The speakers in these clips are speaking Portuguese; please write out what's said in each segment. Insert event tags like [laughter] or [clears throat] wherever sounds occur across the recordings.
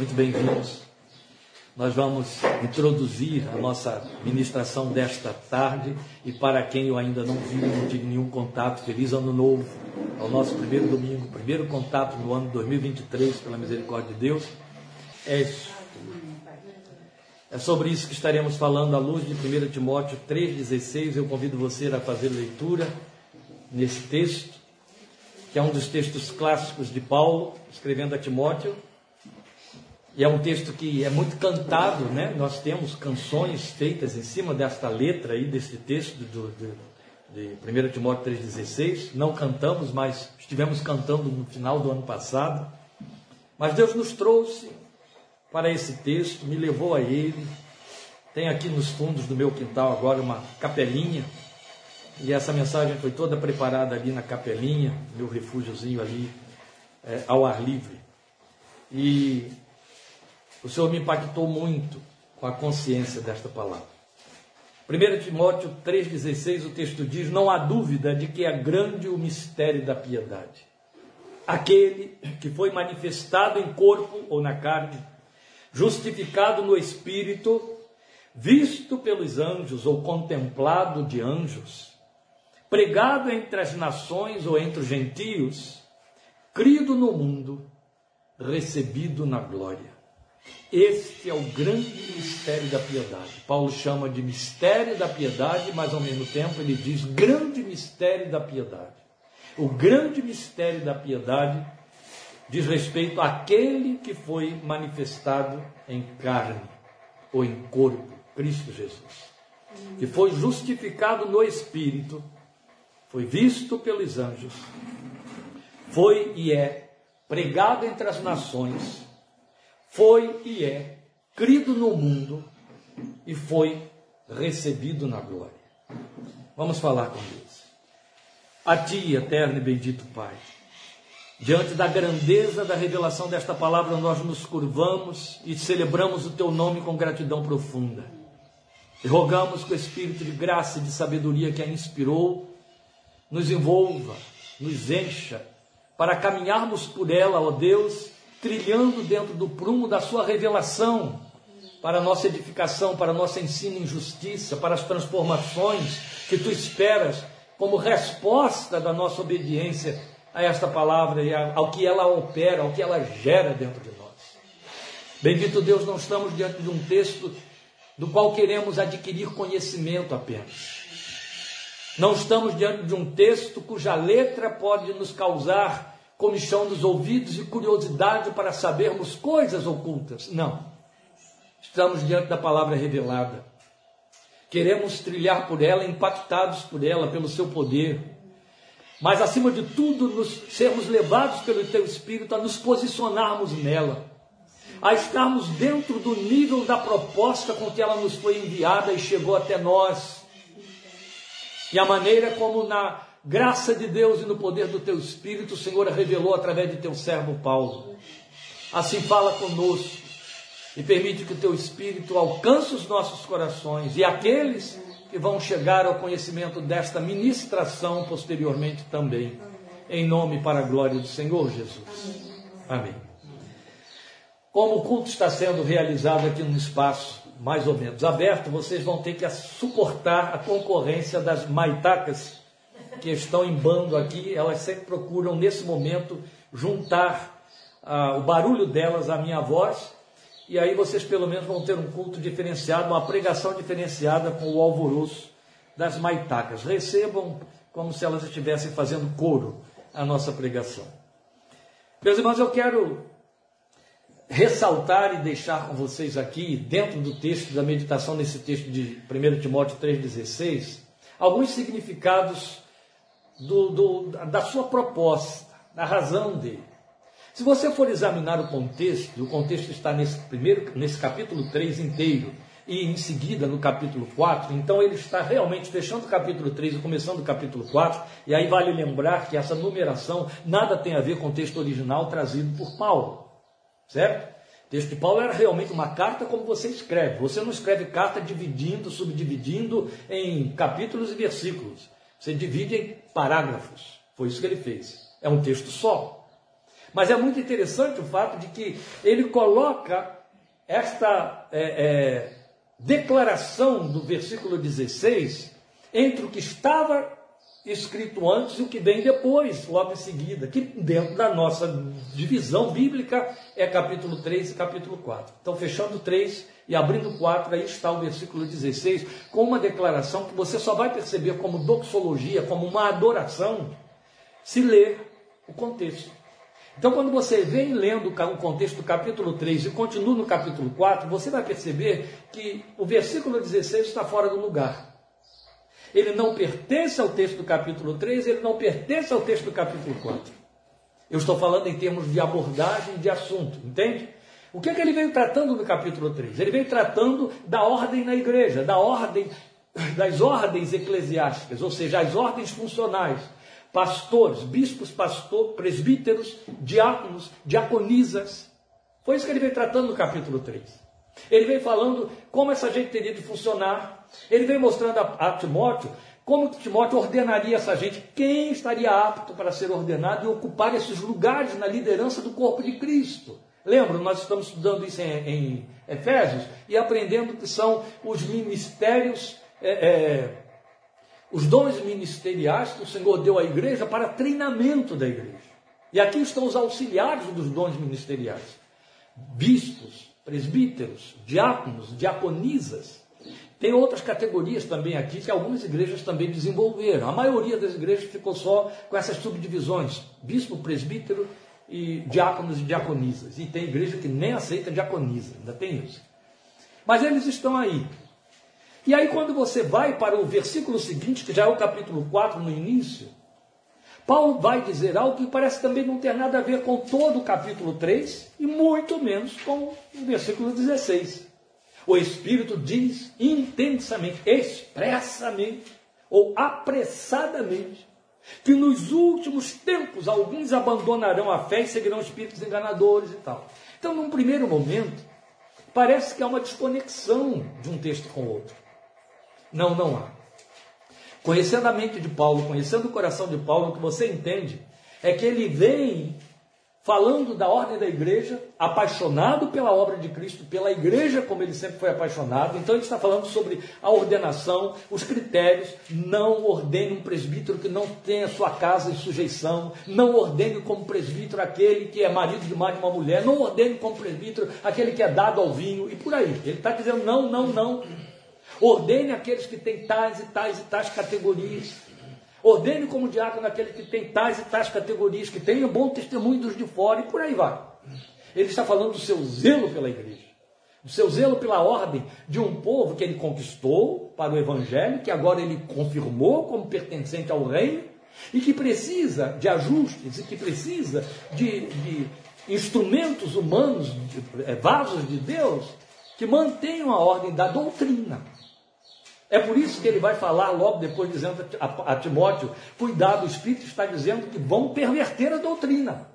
muito bem-vindos. Nós vamos introduzir a nossa ministração desta tarde e para quem eu ainda não vi, não tive nenhum contato, feliz ano novo, é o nosso primeiro domingo, primeiro contato no ano 2023, pela misericórdia de Deus. É isso. É sobre isso que estaremos falando à luz de 1 Timóteo 3,16. Eu convido você a fazer leitura nesse texto, que é um dos textos clássicos de Paulo, escrevendo a Timóteo. E é um texto que é muito cantado, né? Nós temos canções feitas em cima desta letra aí, desse texto do, do, de 1 Timóteo 3,16. Não cantamos, mas estivemos cantando no final do ano passado. Mas Deus nos trouxe para esse texto, me levou a ele. Tem aqui nos fundos do meu quintal agora uma capelinha, e essa mensagem foi toda preparada ali na capelinha, meu refúgiozinho ali é, ao ar livre. E o Senhor me impactou muito com a consciência desta palavra. 1 Timóteo 3,16, o texto diz: Não há dúvida de que é grande o mistério da piedade. Aquele que foi manifestado em corpo ou na carne, justificado no espírito, visto pelos anjos ou contemplado de anjos, pregado entre as nações ou entre os gentios, crido no mundo, recebido na glória. Este é o grande mistério da piedade. Paulo chama de mistério da piedade, mas ao mesmo tempo ele diz grande mistério da piedade. O grande mistério da piedade diz respeito àquele que foi manifestado em carne ou em corpo, Cristo Jesus, que foi justificado no Espírito, foi visto pelos anjos, foi e é pregado entre as nações, foi e é crido no mundo e foi recebido na glória. Vamos falar com Deus. A Ti, eterno e bendito Pai Diante da grandeza da revelação desta palavra, nós nos curvamos e celebramos o teu nome com gratidão profunda. E rogamos que o Espírito de graça e de sabedoria que a inspirou nos envolva, nos encha, para caminharmos por ela, ó Deus, trilhando dentro do prumo da Sua revelação, para a nossa edificação, para a nossa ensino em justiça, para as transformações que Tu esperas como resposta da nossa obediência a esta palavra e ao que ela opera, ao que ela gera dentro de nós. Bendito Deus, não estamos diante de um texto do qual queremos adquirir conhecimento apenas. Não estamos diante de um texto cuja letra pode nos causar comichão dos ouvidos e curiosidade para sabermos coisas ocultas. Não. Estamos diante da palavra revelada. Queremos trilhar por ela, impactados por ela, pelo seu poder mas acima de tudo, nos, sermos levados pelo Teu Espírito a nos posicionarmos nela, a estarmos dentro do nível da proposta com que ela nos foi enviada e chegou até nós, e a maneira como na graça de Deus e no poder do Teu Espírito, o Senhor revelou através de Teu servo Paulo. Assim fala conosco e permite que o Teu Espírito alcance os nossos corações e aqueles que vão chegar ao conhecimento desta ministração posteriormente também. Em nome para a glória do Senhor Jesus. Amém. Como o culto está sendo realizado aqui num espaço mais ou menos aberto, vocês vão ter que suportar a concorrência das maitacas que estão em bando aqui. Elas sempre procuram, nesse momento, juntar ah, o barulho delas à minha voz e aí vocês pelo menos vão ter um culto diferenciado, uma pregação diferenciada com o alvoroço das maitacas. Recebam como se elas estivessem fazendo coro a nossa pregação. Meus irmãos, eu quero ressaltar e deixar com vocês aqui, dentro do texto da meditação, nesse texto de 1 Timóteo 3,16, alguns significados do, do, da sua proposta, da razão dele. Se você for examinar o contexto, o contexto está nesse primeiro, nesse capítulo 3 inteiro, e em seguida no capítulo 4, então ele está realmente fechando o capítulo 3 e começando o capítulo 4, e aí vale lembrar que essa numeração nada tem a ver com o texto original trazido por Paulo, certo? O texto de Paulo era realmente uma carta como você escreve. Você não escreve carta dividindo, subdividindo em capítulos e versículos. Você divide em parágrafos. Foi isso que ele fez. É um texto só. Mas é muito interessante o fato de que ele coloca esta é, é, declaração do versículo 16 entre o que estava escrito antes e o que vem depois, logo em seguida, que dentro da nossa divisão bíblica é capítulo 3 e capítulo 4. Então, fechando 3 e abrindo 4, aí está o versículo 16, com uma declaração que você só vai perceber como doxologia, como uma adoração, se ler o contexto. Então, quando você vem lendo o contexto do capítulo 3 e continua no capítulo 4, você vai perceber que o versículo 16 está fora do lugar. Ele não pertence ao texto do capítulo 3, ele não pertence ao texto do capítulo 4. Eu estou falando em termos de abordagem de assunto, entende? O que é que ele veio tratando no capítulo 3? Ele veio tratando da ordem na igreja, da ordem, das ordens eclesiásticas, ou seja, as ordens funcionais. Pastores, bispos, pastor, presbíteros, diáconos, diaconisas. Foi isso que ele veio tratando no capítulo 3. Ele veio falando como essa gente teria de funcionar, ele vem mostrando a, a Timóteo como Timóteo ordenaria essa gente, quem estaria apto para ser ordenado e ocupar esses lugares na liderança do corpo de Cristo. Lembra, nós estamos estudando isso em, em Efésios e aprendendo que são os ministérios, é, é, os dons ministeriais que o Senhor deu à igreja para treinamento da igreja. E aqui estão os auxiliares dos dons ministeriais: bispos, presbíteros, diáconos, diaconisas. Tem outras categorias também aqui que algumas igrejas também desenvolveram. A maioria das igrejas ficou só com essas subdivisões: bispo, presbítero e diáconos e diaconisas. E tem igreja que nem aceita diaconisa, ainda tem isso. Mas eles estão aí. E aí, quando você vai para o versículo seguinte, que já é o capítulo 4 no início, Paulo vai dizer algo que parece também não ter nada a ver com todo o capítulo 3 e muito menos com o versículo 16. O Espírito diz intensamente, expressamente ou apressadamente que nos últimos tempos alguns abandonarão a fé e seguirão espíritos enganadores e tal. Então, num primeiro momento, parece que há uma desconexão de um texto com o outro. Não, não há. Conhecendo a mente de Paulo, conhecendo o coração de Paulo, o que você entende é que ele vem falando da ordem da igreja, apaixonado pela obra de Cristo, pela igreja como ele sempre foi apaixonado. Então ele está falando sobre a ordenação, os critérios. Não ordene um presbítero que não tenha sua casa em sujeição. Não ordene como presbítero aquele que é marido de mais de uma mulher. Não ordene como presbítero aquele que é dado ao vinho. E por aí. Ele está dizendo não, não, não. Ordene aqueles que têm tais e tais e tais categorias. Ordene como diácono aquele que tem tais e tais categorias, que tenha bom testemunho dos de fora e por aí vai. Ele está falando do seu zelo pela igreja, do seu zelo pela ordem de um povo que ele conquistou para o evangelho, que agora ele confirmou como pertencente ao reino e que precisa de ajustes e que precisa de, de instrumentos humanos, de, é, vasos de Deus, que mantenham a ordem da doutrina. É por isso que ele vai falar logo depois, dizendo a, Timóteo: cuidado, o Espírito está dizendo que vão perverter a doutrina.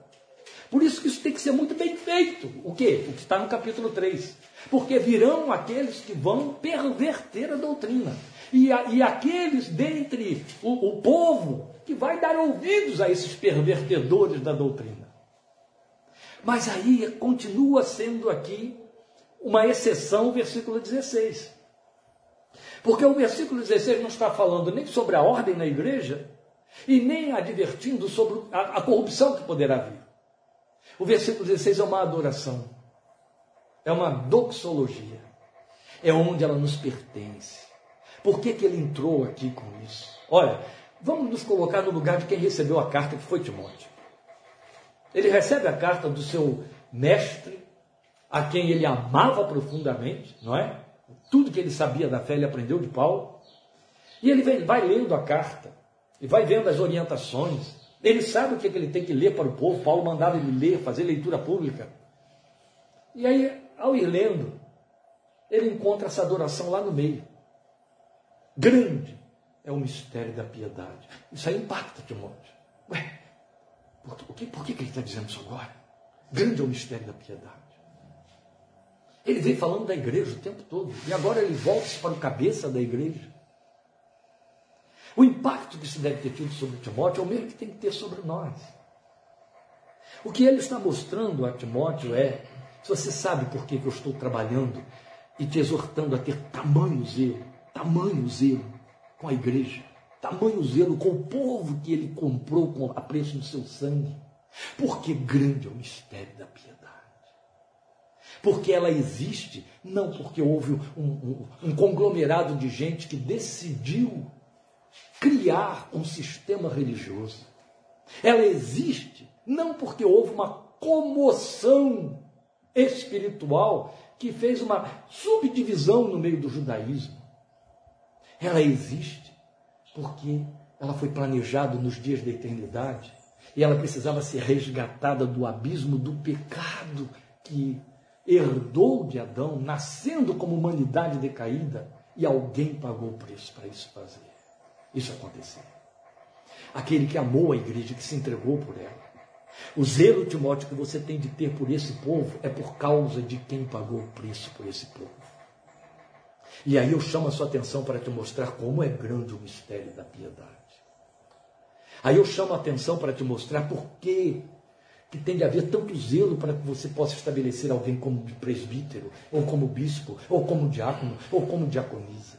Por isso que isso tem que ser muito bem feito. O que? O que está no capítulo 3. Porque virão aqueles que vão perverter a doutrina. E, a, e aqueles dentre o, o povo que vai dar ouvidos a esses pervertedores da doutrina. Mas aí continua sendo aqui uma exceção, versículo 16. Porque o versículo 16 não está falando nem sobre a ordem na igreja e nem advertindo sobre a, a corrupção que poderá vir. O versículo 16 é uma adoração, é uma doxologia, é onde ela nos pertence. Por que, que ele entrou aqui com isso? Olha, vamos nos colocar no lugar de quem recebeu a carta, que foi Timóteo. Ele recebe a carta do seu mestre, a quem ele amava profundamente, não é? Tudo que ele sabia da fé ele aprendeu de Paulo. E ele vai lendo a carta e vai vendo as orientações. Ele sabe o que, é que ele tem que ler para o povo. Paulo mandava ele ler, fazer leitura pública. E aí, ao ir lendo, ele encontra essa adoração lá no meio. Grande é o mistério da piedade. Isso aí impacta Timóteo. Ué, por, por que, que ele está dizendo isso agora? Grande é o mistério da piedade. Ele vem falando da igreja o tempo todo. E agora ele volta para o cabeça da igreja. O impacto que isso deve ter tido sobre Timóteo é o mesmo que tem que ter sobre nós. O que ele está mostrando a Timóteo é: se você sabe por que eu estou trabalhando e te exortando a ter tamanho zelo, tamanho zelo com a igreja, tamanho zelo com o povo que ele comprou com a preço do seu sangue, porque grande é o mistério da piedade. Porque ela existe, não porque houve um, um, um conglomerado de gente que decidiu criar um sistema religioso. Ela existe não porque houve uma comoção espiritual que fez uma subdivisão no meio do judaísmo. Ela existe porque ela foi planejada nos dias da eternidade e ela precisava ser resgatada do abismo do pecado que herdou de Adão, nascendo como humanidade decaída, e alguém pagou o preço para isso fazer. Isso aconteceu. Aquele que amou a igreja, que se entregou por ela. O zelo, Timóteo, que você tem de ter por esse povo é por causa de quem pagou o preço por esse povo. E aí eu chamo a sua atenção para te mostrar como é grande o mistério da piedade. Aí eu chamo a atenção para te mostrar por que, que tem de haver tanto zelo para que você possa estabelecer alguém como presbítero, ou como bispo, ou como diácono, ou como diaconisa.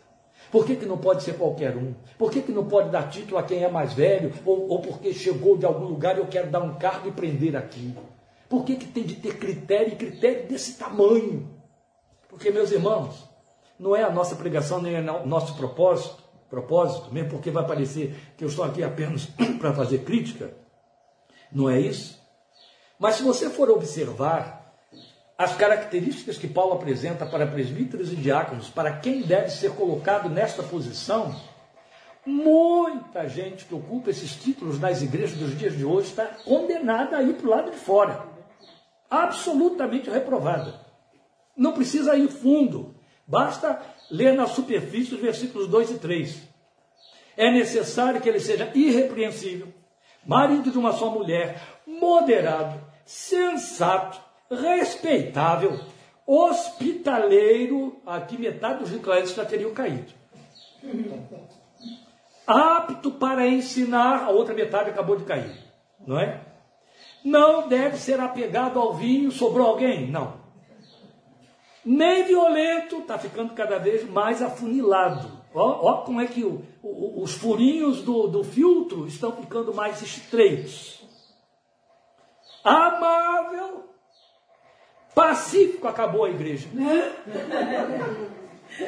Por que, que não pode ser qualquer um? Por que, que não pode dar título a quem é mais velho? Ou, ou porque chegou de algum lugar e eu quero dar um cargo e prender aqui? Por que, que tem de ter critério e critério desse tamanho? Porque, meus irmãos, não é a nossa pregação nem é o nosso propósito, propósito, mesmo porque vai parecer que eu estou aqui apenas [clears throat] para fazer crítica. Não é isso? Mas se você for observar as características que Paulo apresenta para presbíteros e diáconos, para quem deve ser colocado nesta posição, muita gente que ocupa esses títulos nas igrejas dos dias de hoje está condenada a ir para o lado de fora. Absolutamente reprovada. Não precisa ir fundo. Basta ler na superfície os versículos 2 e 3. É necessário que ele seja irrepreensível, marido de uma só mulher, moderado, sensato, respeitável, hospitaleiro, aqui metade dos incrédulos já teriam caído. Apto para ensinar, a outra metade acabou de cair, não é? Não deve ser apegado ao vinho, sobrou alguém? Não. Nem violento, está ficando cada vez mais afunilado. Ó, ó como é que o, o, os furinhos do, do filtro estão ficando mais estreitos. Amável, Pacífico acabou a igreja.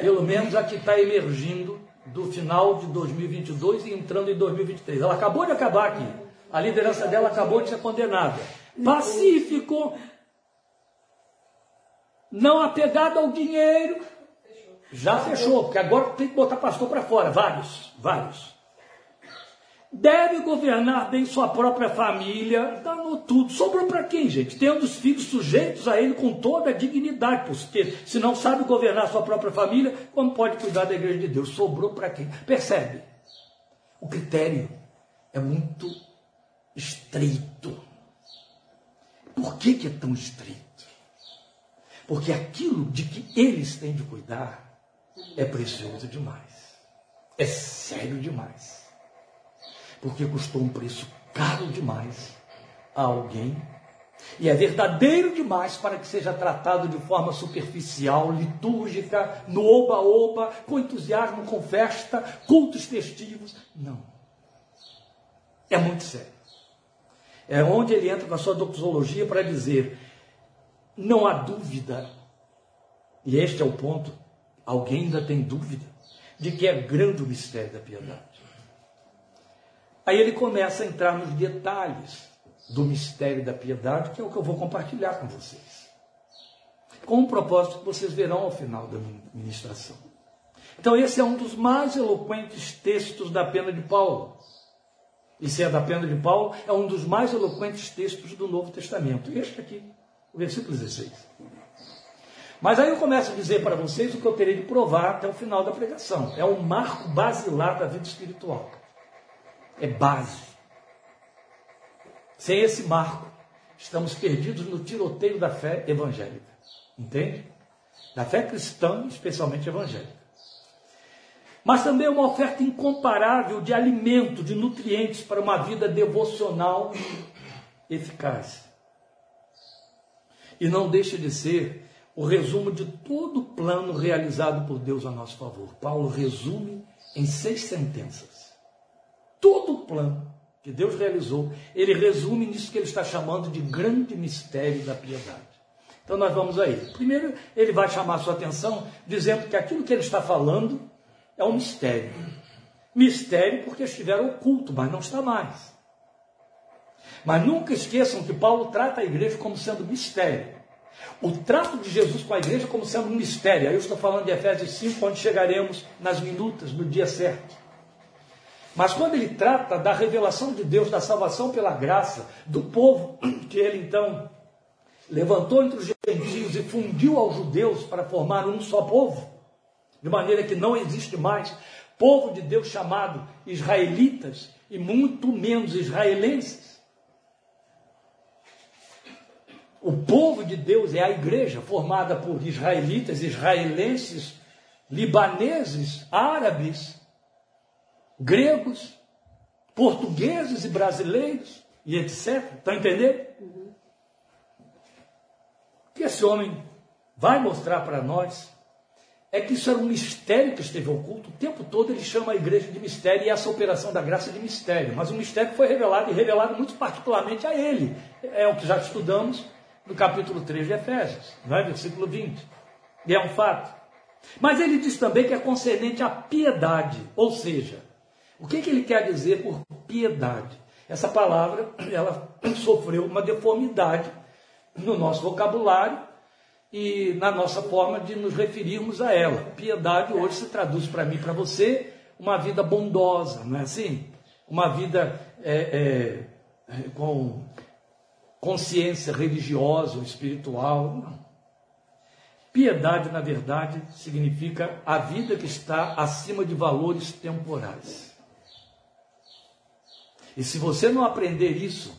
Pelo menos a que está emergindo do final de 2022 e entrando em 2023. Ela acabou de acabar aqui. A liderança dela acabou de ser condenada. Pacífico, não apegado ao dinheiro. Já fechou, porque agora tem que botar pastor para fora. Vários, vários deve governar bem sua própria família, dando tudo. Sobrou para quem, gente? Tendo os filhos sujeitos a ele com toda a dignidade, porque se não sabe governar sua própria família, como pode cuidar da igreja de Deus? Sobrou para quem? Percebe? O critério é muito estreito. Por que, que é tão estreito? Porque aquilo de que eles têm de cuidar é precioso demais. É sério demais porque custou um preço caro demais a alguém e é verdadeiro demais para que seja tratado de forma superficial, litúrgica, no oba-oba, com entusiasmo, com festa, cultos festivos. Não. É muito sério. É onde ele entra com a sua doxologia para dizer: não há dúvida, e este é o ponto, alguém ainda tem dúvida, de que é grande o mistério da piedade. Aí ele começa a entrar nos detalhes do mistério da piedade, que é o que eu vou compartilhar com vocês. Com um propósito que vocês verão ao final da ministração. Então, esse é um dos mais eloquentes textos da pena de Paulo. E se é da pena de Paulo, é um dos mais eloquentes textos do Novo Testamento. Este aqui, o versículo 16. Mas aí eu começo a dizer para vocês o que eu terei de provar até o final da pregação. É um marco basilar da vida espiritual é base. Sem esse marco, estamos perdidos no tiroteio da fé evangélica. Entende? Da fé cristã, especialmente evangélica. Mas também é uma oferta incomparável de alimento, de nutrientes para uma vida devocional eficaz. e não deixa de ser o resumo de todo o plano realizado por Deus a nosso favor. Paulo resume em seis sentenças. Todo o plano que Deus realizou, ele resume nisso que ele está chamando de grande mistério da piedade. Então nós vamos aí. Primeiro, ele vai chamar a sua atenção dizendo que aquilo que ele está falando é um mistério. Mistério porque estiver oculto, mas não está mais. Mas nunca esqueçam que Paulo trata a igreja como sendo mistério. O trato de Jesus com a igreja como sendo um mistério. Aí eu estou falando de Efésios 5, onde chegaremos nas minutas, no dia certo. Mas quando ele trata da revelação de Deus, da salvação pela graça, do povo que ele então levantou entre os gentios e fundiu aos judeus para formar um só povo, de maneira que não existe mais povo de Deus chamado israelitas e muito menos israelenses. O povo de Deus é a igreja formada por israelitas, israelenses, libaneses, árabes, gregos, portugueses e brasileiros e etc. Está entendendo? O que esse homem vai mostrar para nós é que isso era um mistério que esteve oculto. O tempo todo ele chama a igreja de mistério e essa operação da graça de mistério. Mas o mistério foi revelado e revelado muito particularmente a ele. É o que já estudamos no capítulo 3 de Efésios, é? versículo 20. E é um fato. Mas ele diz também que é concernente à piedade, ou seja, o que, que ele quer dizer por piedade? Essa palavra, ela sofreu uma deformidade no nosso vocabulário e na nossa forma de nos referirmos a ela. Piedade hoje se traduz para mim, para você, uma vida bondosa, não é assim? Uma vida é, é, com consciência religiosa ou espiritual. Não. Piedade, na verdade, significa a vida que está acima de valores temporais. E se você não aprender isso,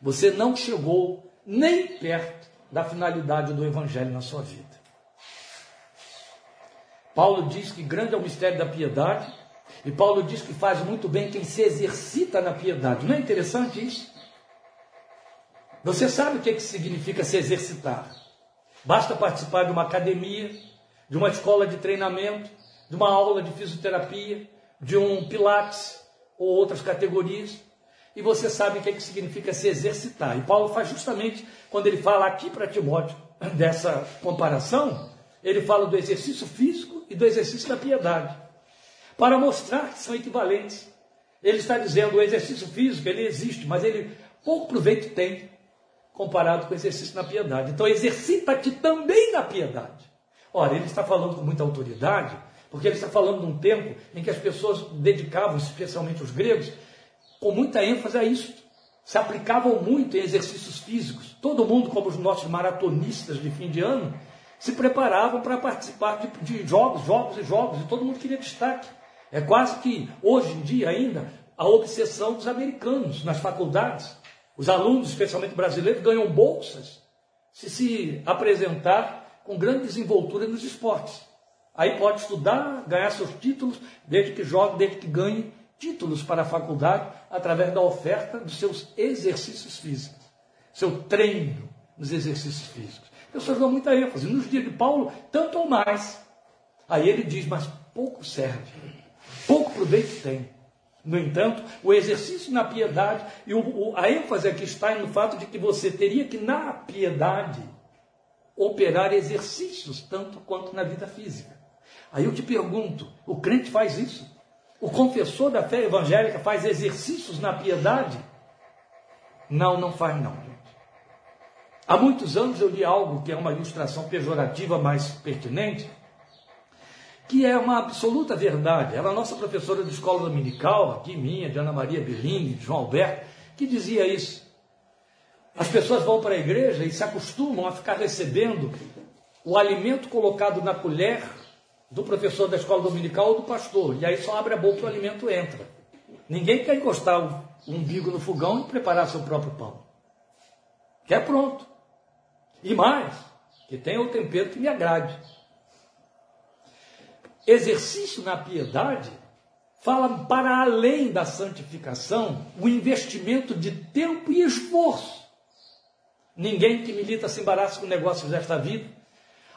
você não chegou nem perto da finalidade do Evangelho na sua vida. Paulo diz que grande é o mistério da piedade, e Paulo diz que faz muito bem quem se exercita na piedade. Não é interessante isso? Você sabe o que, que significa se exercitar? Basta participar de uma academia, de uma escola de treinamento, de uma aula de fisioterapia, de um pilates ou outras categorias, e você sabe o que, que significa se exercitar. E Paulo faz justamente quando ele fala aqui para Timóteo dessa comparação, ele fala do exercício físico e do exercício da piedade, para mostrar que são equivalentes. Ele está dizendo o exercício físico ele existe, mas ele pouco proveito tem comparado com o exercício na piedade. Então, exercita-te também na piedade. Ora, ele está falando com muita autoridade, porque ele está falando num tempo em que as pessoas dedicavam, especialmente os gregos, com muita ênfase a isso. Se aplicavam muito em exercícios físicos. Todo mundo, como os nossos maratonistas de fim de ano, se preparavam para participar de, de jogos, jogos e jogos, e todo mundo queria destaque. É quase que, hoje em dia ainda, a obsessão dos americanos nas faculdades. Os alunos, especialmente brasileiros, ganham bolsas se se apresentar com grande desenvoltura nos esportes. Aí pode estudar, ganhar seus títulos, desde que jogue, desde que ganhe títulos para a faculdade, através da oferta dos seus exercícios físicos, seu treino nos exercícios físicos. Pessoas dão muita ênfase. Nos dias de Paulo, tanto ou mais. Aí ele diz, mas pouco serve, pouco proveito tem. No entanto, o exercício na piedade, e o, a ênfase aqui está no fato de que você teria que, na piedade, operar exercícios, tanto quanto na vida física. Aí eu te pergunto: o crente faz isso? O confessor da fé evangélica faz exercícios na piedade? Não, não faz não. Há muitos anos eu li algo que é uma ilustração pejorativa mais pertinente, que é uma absoluta verdade. Ela é a nossa professora de escola dominical, aqui minha, de Ana Maria Berlim, de João Alberto, que dizia isso. As pessoas vão para a igreja e se acostumam a ficar recebendo o alimento colocado na colher do professor da escola dominical ou do pastor. E aí só abre a boca e o alimento entra. Ninguém quer encostar o umbigo no fogão e preparar seu próprio pão. Quer pronto. E mais, que tenha o tempero que me agrade exercício na piedade fala para além da santificação o investimento de tempo e esforço. Ninguém que milita se embaraça com negócios desta vida,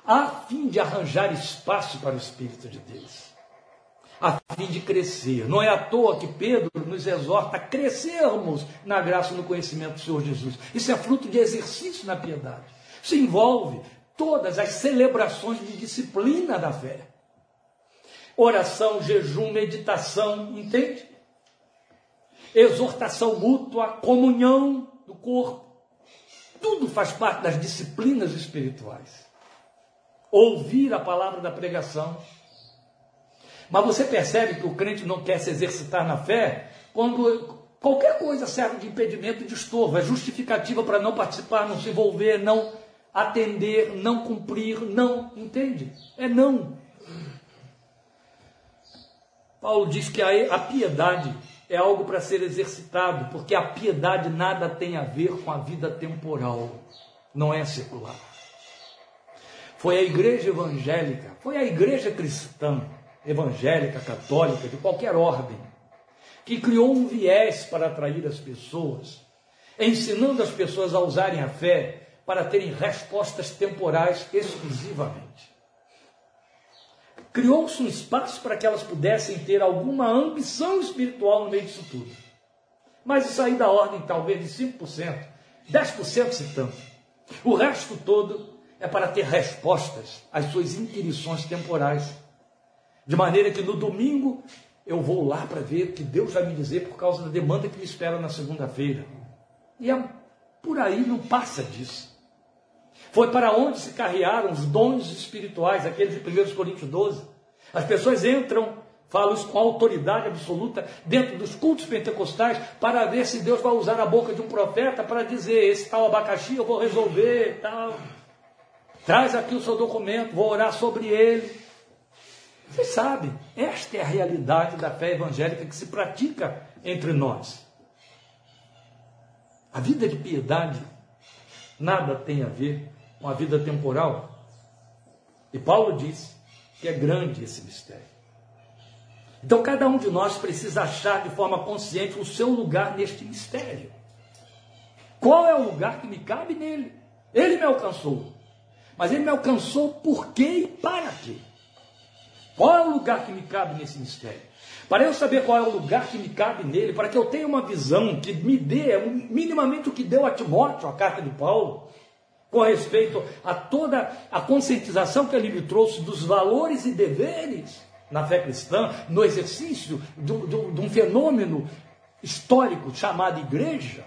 a fim de arranjar espaço para o Espírito de Deus, a fim de crescer. Não é à toa que Pedro nos exorta a crescermos na graça e no conhecimento do Senhor Jesus. Isso é fruto de exercício na piedade. Isso envolve todas as celebrações de disciplina da fé. Oração, jejum, meditação, entende? Exortação mútua, comunhão do corpo. Tudo faz parte das disciplinas espirituais. Ouvir a palavra da pregação. Mas você percebe que o crente não quer se exercitar na fé quando qualquer coisa serve de impedimento de estorvo, é justificativa para não participar, não se envolver, não atender, não cumprir, não, entende? É não. Paulo diz que a piedade é algo para ser exercitado, porque a piedade nada tem a ver com a vida temporal, não é secular. Foi a igreja evangélica, foi a igreja cristã, evangélica, católica, de qualquer ordem, que criou um viés para atrair as pessoas, ensinando as pessoas a usarem a fé para terem respostas temporais exclusivamente. Criou-se um espaço para que elas pudessem ter alguma ambição espiritual no meio disso tudo. Mas isso aí da ordem talvez de 5%, 10% se tanto. O resto todo é para ter respostas às suas inquirições temporais. De maneira que no domingo eu vou lá para ver o que Deus vai me dizer por causa da demanda que me espera na segunda-feira. E é por aí não passa disso. Foi para onde se carrearam os dons espirituais, aqueles de 1 Coríntios 12. As pessoas entram, falam isso com autoridade absoluta, dentro dos cultos pentecostais, para ver se Deus vai usar a boca de um profeta para dizer: esse tal abacaxi eu vou resolver, tal. Traz aqui o seu documento, vou orar sobre ele. Vocês sabem, esta é a realidade da fé evangélica que se pratica entre nós. A vida de piedade nada tem a ver com a vida temporal. E Paulo diz que é grande esse mistério. Então cada um de nós precisa achar de forma consciente o seu lugar neste mistério. Qual é o lugar que me cabe nele? Ele me alcançou. Mas ele me alcançou por quê e para quê? Qual é o lugar que me cabe nesse mistério? Para eu saber qual é o lugar que me cabe nele, para que eu tenha uma visão que me dê minimamente o que deu a Timóteo, a carta de Paulo, com respeito a toda a conscientização que ele me trouxe dos valores e deveres na fé cristã, no exercício de, um fenômeno histórico chamado igreja,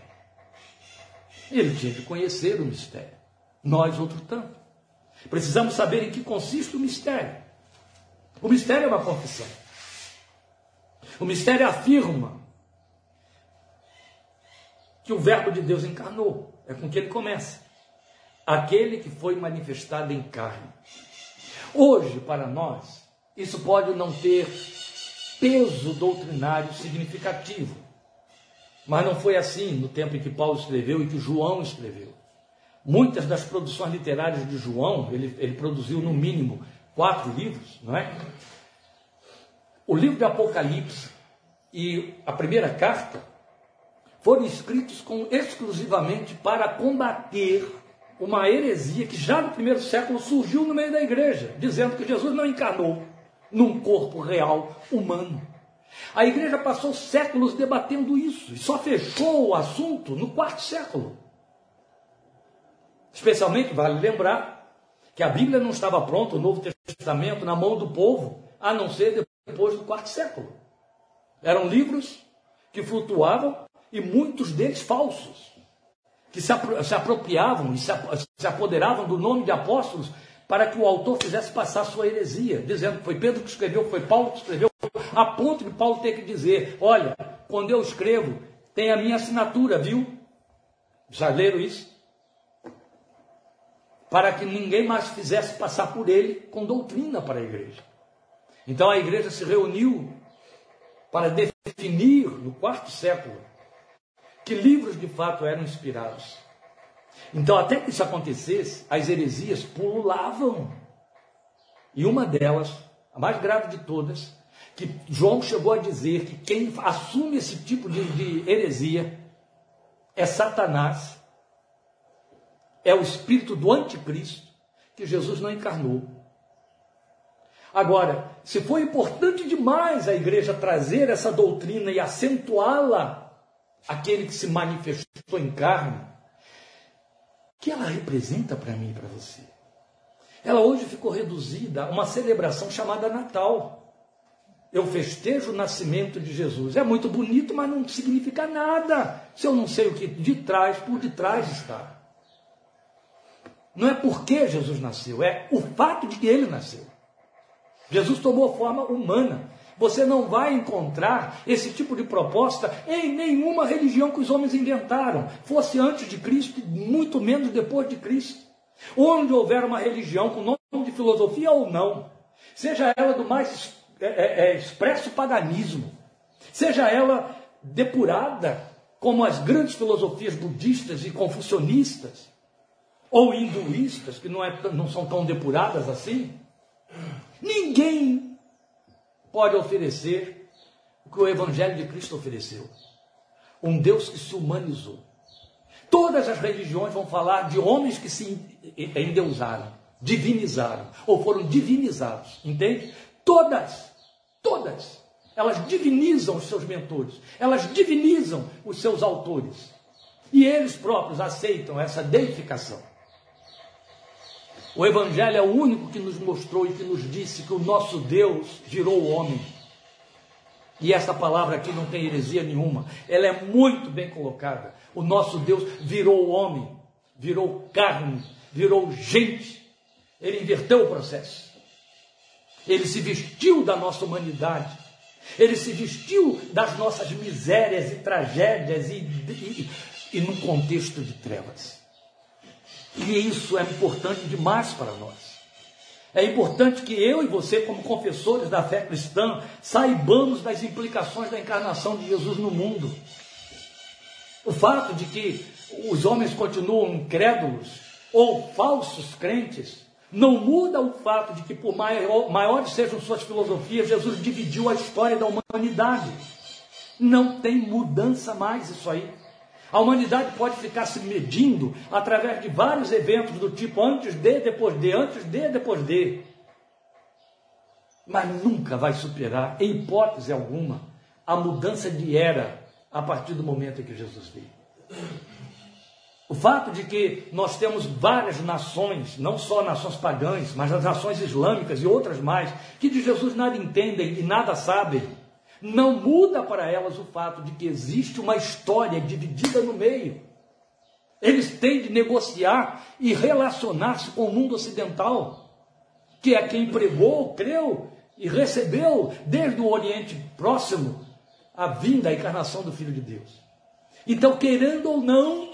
ele tinha que conhecer o mistério. Nós, outro tanto. Precisamos saber em que consiste o mistério. O mistério é uma confissão. O mistério afirma que o Verbo de Deus encarnou. É com que ele começa aquele que foi manifestado em carne. Hoje, para nós, isso pode não ter peso doutrinário significativo, mas não foi assim no tempo em que Paulo escreveu e que João escreveu. Muitas das produções literárias de João, ele, ele produziu no mínimo quatro livros, não é? O livro de Apocalipse e a primeira carta foram escritos com, exclusivamente para combater uma heresia que já no primeiro século surgiu no meio da igreja, dizendo que Jesus não encarnou num corpo real humano. A igreja passou séculos debatendo isso e só fechou o assunto no quarto século. Especialmente, vale lembrar, que a Bíblia não estava pronta, o Novo Testamento, na mão do povo, a não ser depois do quarto século. Eram livros que flutuavam e muitos deles falsos que se, se apropriavam e se, se apoderavam do nome de apóstolos para que o autor fizesse passar sua heresia, dizendo que foi Pedro que escreveu, foi Paulo que escreveu, a ponto de Paulo ter que dizer: Olha, quando eu escrevo, tem a minha assinatura, viu? Já leram isso? Para que ninguém mais fizesse passar por ele com doutrina para a igreja. Então a igreja se reuniu para definir, no quarto século, que livros de fato eram inspirados. Então, até que isso acontecesse, as heresias pulavam. E uma delas, a mais grave de todas, que João chegou a dizer que quem assume esse tipo de, de heresia é Satanás, é o espírito do anticristo que Jesus não encarnou. Agora, se foi importante demais a igreja trazer essa doutrina e acentuá-la, aquele que se manifestou em carne, que ela representa para mim e para você? Ela hoje ficou reduzida a uma celebração chamada Natal. Eu festejo o nascimento de Jesus. É muito bonito, mas não significa nada. Se eu não sei o que de trás, por detrás está. Não é porque Jesus nasceu, é o fato de que ele nasceu. Jesus tomou forma humana. Você não vai encontrar esse tipo de proposta em nenhuma religião que os homens inventaram, fosse antes de Cristo, muito menos depois de Cristo. Onde houver uma religião com nome de filosofia ou não, seja ela do mais é, é, é, expresso paganismo, seja ela depurada como as grandes filosofias budistas e confucionistas, ou hinduístas, que não, é, não são tão depuradas assim, ninguém pode oferecer o que o Evangelho de Cristo ofereceu. Um Deus que se humanizou. Todas as religiões vão falar de homens que se endeusaram, divinizaram, ou foram divinizados, entende? Todas, todas, elas divinizam os seus mentores, elas divinizam os seus autores. E eles próprios aceitam essa deificação. O Evangelho é o único que nos mostrou e que nos disse que o nosso Deus virou o homem. E essa palavra aqui não tem heresia nenhuma, ela é muito bem colocada. O nosso Deus virou o homem, virou carne, virou gente. Ele inverteu o processo. Ele se vestiu da nossa humanidade. Ele se vestiu das nossas misérias e tragédias e, e, e num contexto de trevas. E isso é importante demais para nós. É importante que eu e você, como confessores da fé cristã, saibamos das implicações da encarnação de Jesus no mundo. O fato de que os homens continuam incrédulos ou falsos crentes não muda o fato de que, por maior, maiores sejam suas filosofias, Jesus dividiu a história da humanidade. Não tem mudança mais isso aí. A humanidade pode ficar se medindo através de vários eventos do tipo antes de, depois de, antes de, depois de. Mas nunca vai superar, em hipótese alguma, a mudança de era a partir do momento em que Jesus veio. O fato de que nós temos várias nações, não só nações pagãs, mas as nações islâmicas e outras mais, que de Jesus nada entendem e nada sabem não muda para elas o fato de que existe uma história dividida no meio. Eles têm de negociar e relacionar-se com o mundo ocidental, que é quem pregou, creu e recebeu desde o Oriente Próximo a vinda, a encarnação do Filho de Deus. Então, querendo ou não,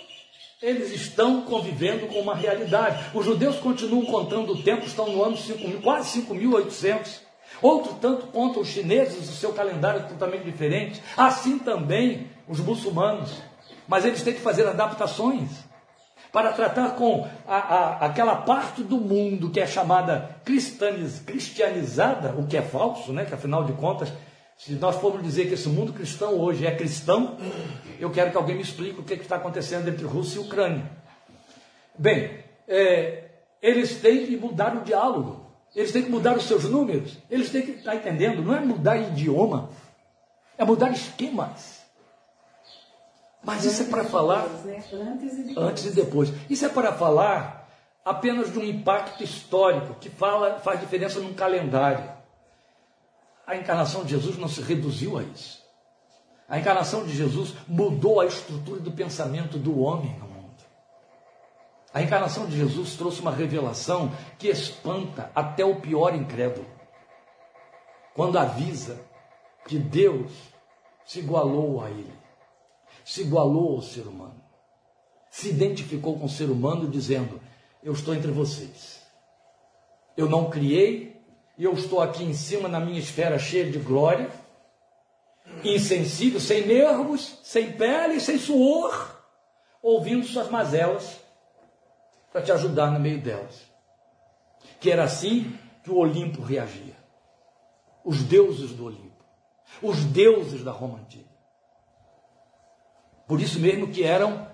eles estão convivendo com uma realidade. Os judeus continuam contando o tempo, estão no ano 5, quase 5.800. Outro tanto contam os chineses, o seu calendário é totalmente diferente. Assim também os muçulmanos. Mas eles têm que fazer adaptações para tratar com a, a, aquela parte do mundo que é chamada cristianizada, o que é falso, né? que afinal de contas, se nós formos dizer que esse mundo cristão hoje é cristão, eu quero que alguém me explique o que, que está acontecendo entre Rússia e Ucrânia. Bem, é, eles têm que mudar o diálogo. Eles têm que mudar os seus números. Eles têm que estar tá entendendo. Não é mudar idioma, é mudar esquemas. Mas isso é para falar antes e depois. Isso é para falar apenas de um impacto histórico que fala, faz diferença num calendário. A encarnação de Jesus não se reduziu a isso. A encarnação de Jesus mudou a estrutura do pensamento do homem a encarnação de Jesus trouxe uma revelação que espanta até o pior incrédulo. Quando avisa que Deus se igualou a ele, se igualou ao ser humano, se identificou com o ser humano dizendo: Eu estou entre vocês. Eu não criei e eu estou aqui em cima na minha esfera cheia de glória, insensível, sem nervos, sem pele, sem suor, ouvindo suas mazelas para te ajudar no meio delas. Que era assim que o Olimpo reagia. Os deuses do Olimpo. Os deuses da Roma antiga. Por isso mesmo que eram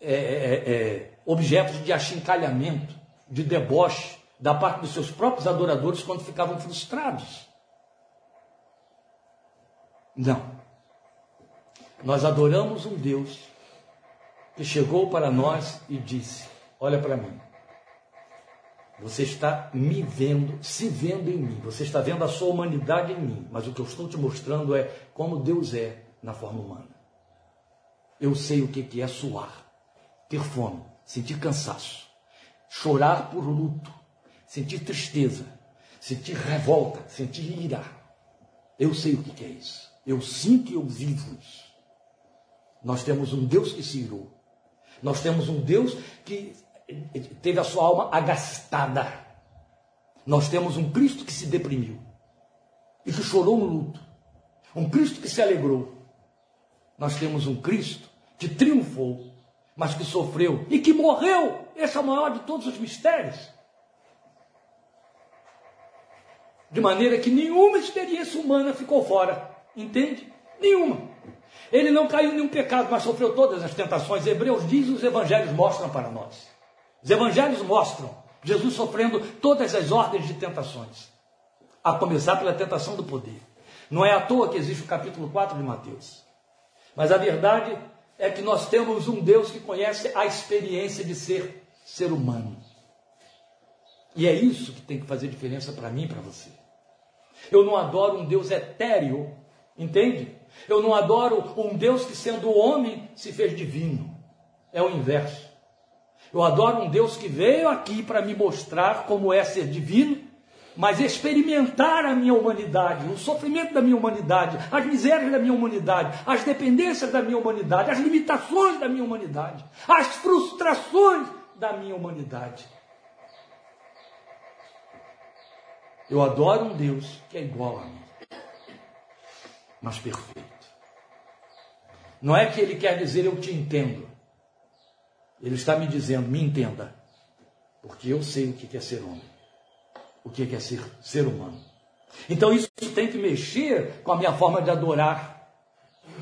é, é, é, objetos de achincalhamento, de deboche da parte dos seus próprios adoradores quando ficavam frustrados. Não. Nós adoramos um Deus que chegou para nós e disse: Olha para mim. Você está me vendo, se vendo em mim. Você está vendo a sua humanidade em mim. Mas o que eu estou te mostrando é como Deus é na forma humana. Eu sei o que é suar, ter fome, sentir cansaço, chorar por luto, sentir tristeza, sentir revolta, sentir ira. Eu sei o que é isso. Eu sinto e eu vivo isso. Nós temos um Deus que se irou. Nós temos um Deus que teve a sua alma agastada. Nós temos um Cristo que se deprimiu e que chorou no luto. Um Cristo que se alegrou. Nós temos um Cristo que triunfou, mas que sofreu e que morreu. Esse é o maior de todos os mistérios. De maneira que nenhuma experiência humana ficou fora. Entende? Nenhuma. Ele não caiu em nenhum pecado, mas sofreu todas as tentações. Hebreus diz os evangelhos mostram para nós. Os evangelhos mostram Jesus sofrendo todas as ordens de tentações, a começar pela tentação do poder. Não é à toa que existe o capítulo 4 de Mateus. Mas a verdade é que nós temos um Deus que conhece a experiência de ser ser humano. E é isso que tem que fazer diferença para mim e para você. Eu não adoro um Deus etéreo, entende? Eu não adoro um Deus que, sendo homem, se fez divino. É o inverso. Eu adoro um Deus que veio aqui para me mostrar como é ser divino, mas experimentar a minha humanidade, o sofrimento da minha humanidade, as misérias da minha humanidade, as dependências da minha humanidade, as limitações da minha humanidade, as frustrações da minha humanidade. Eu adoro um Deus que é igual a mim, mas perfeito. Não é que ele quer dizer eu te entendo. Ele está me dizendo, me entenda, porque eu sei o que é ser homem, o que é ser ser humano. Então isso tem que mexer com a minha forma de adorar.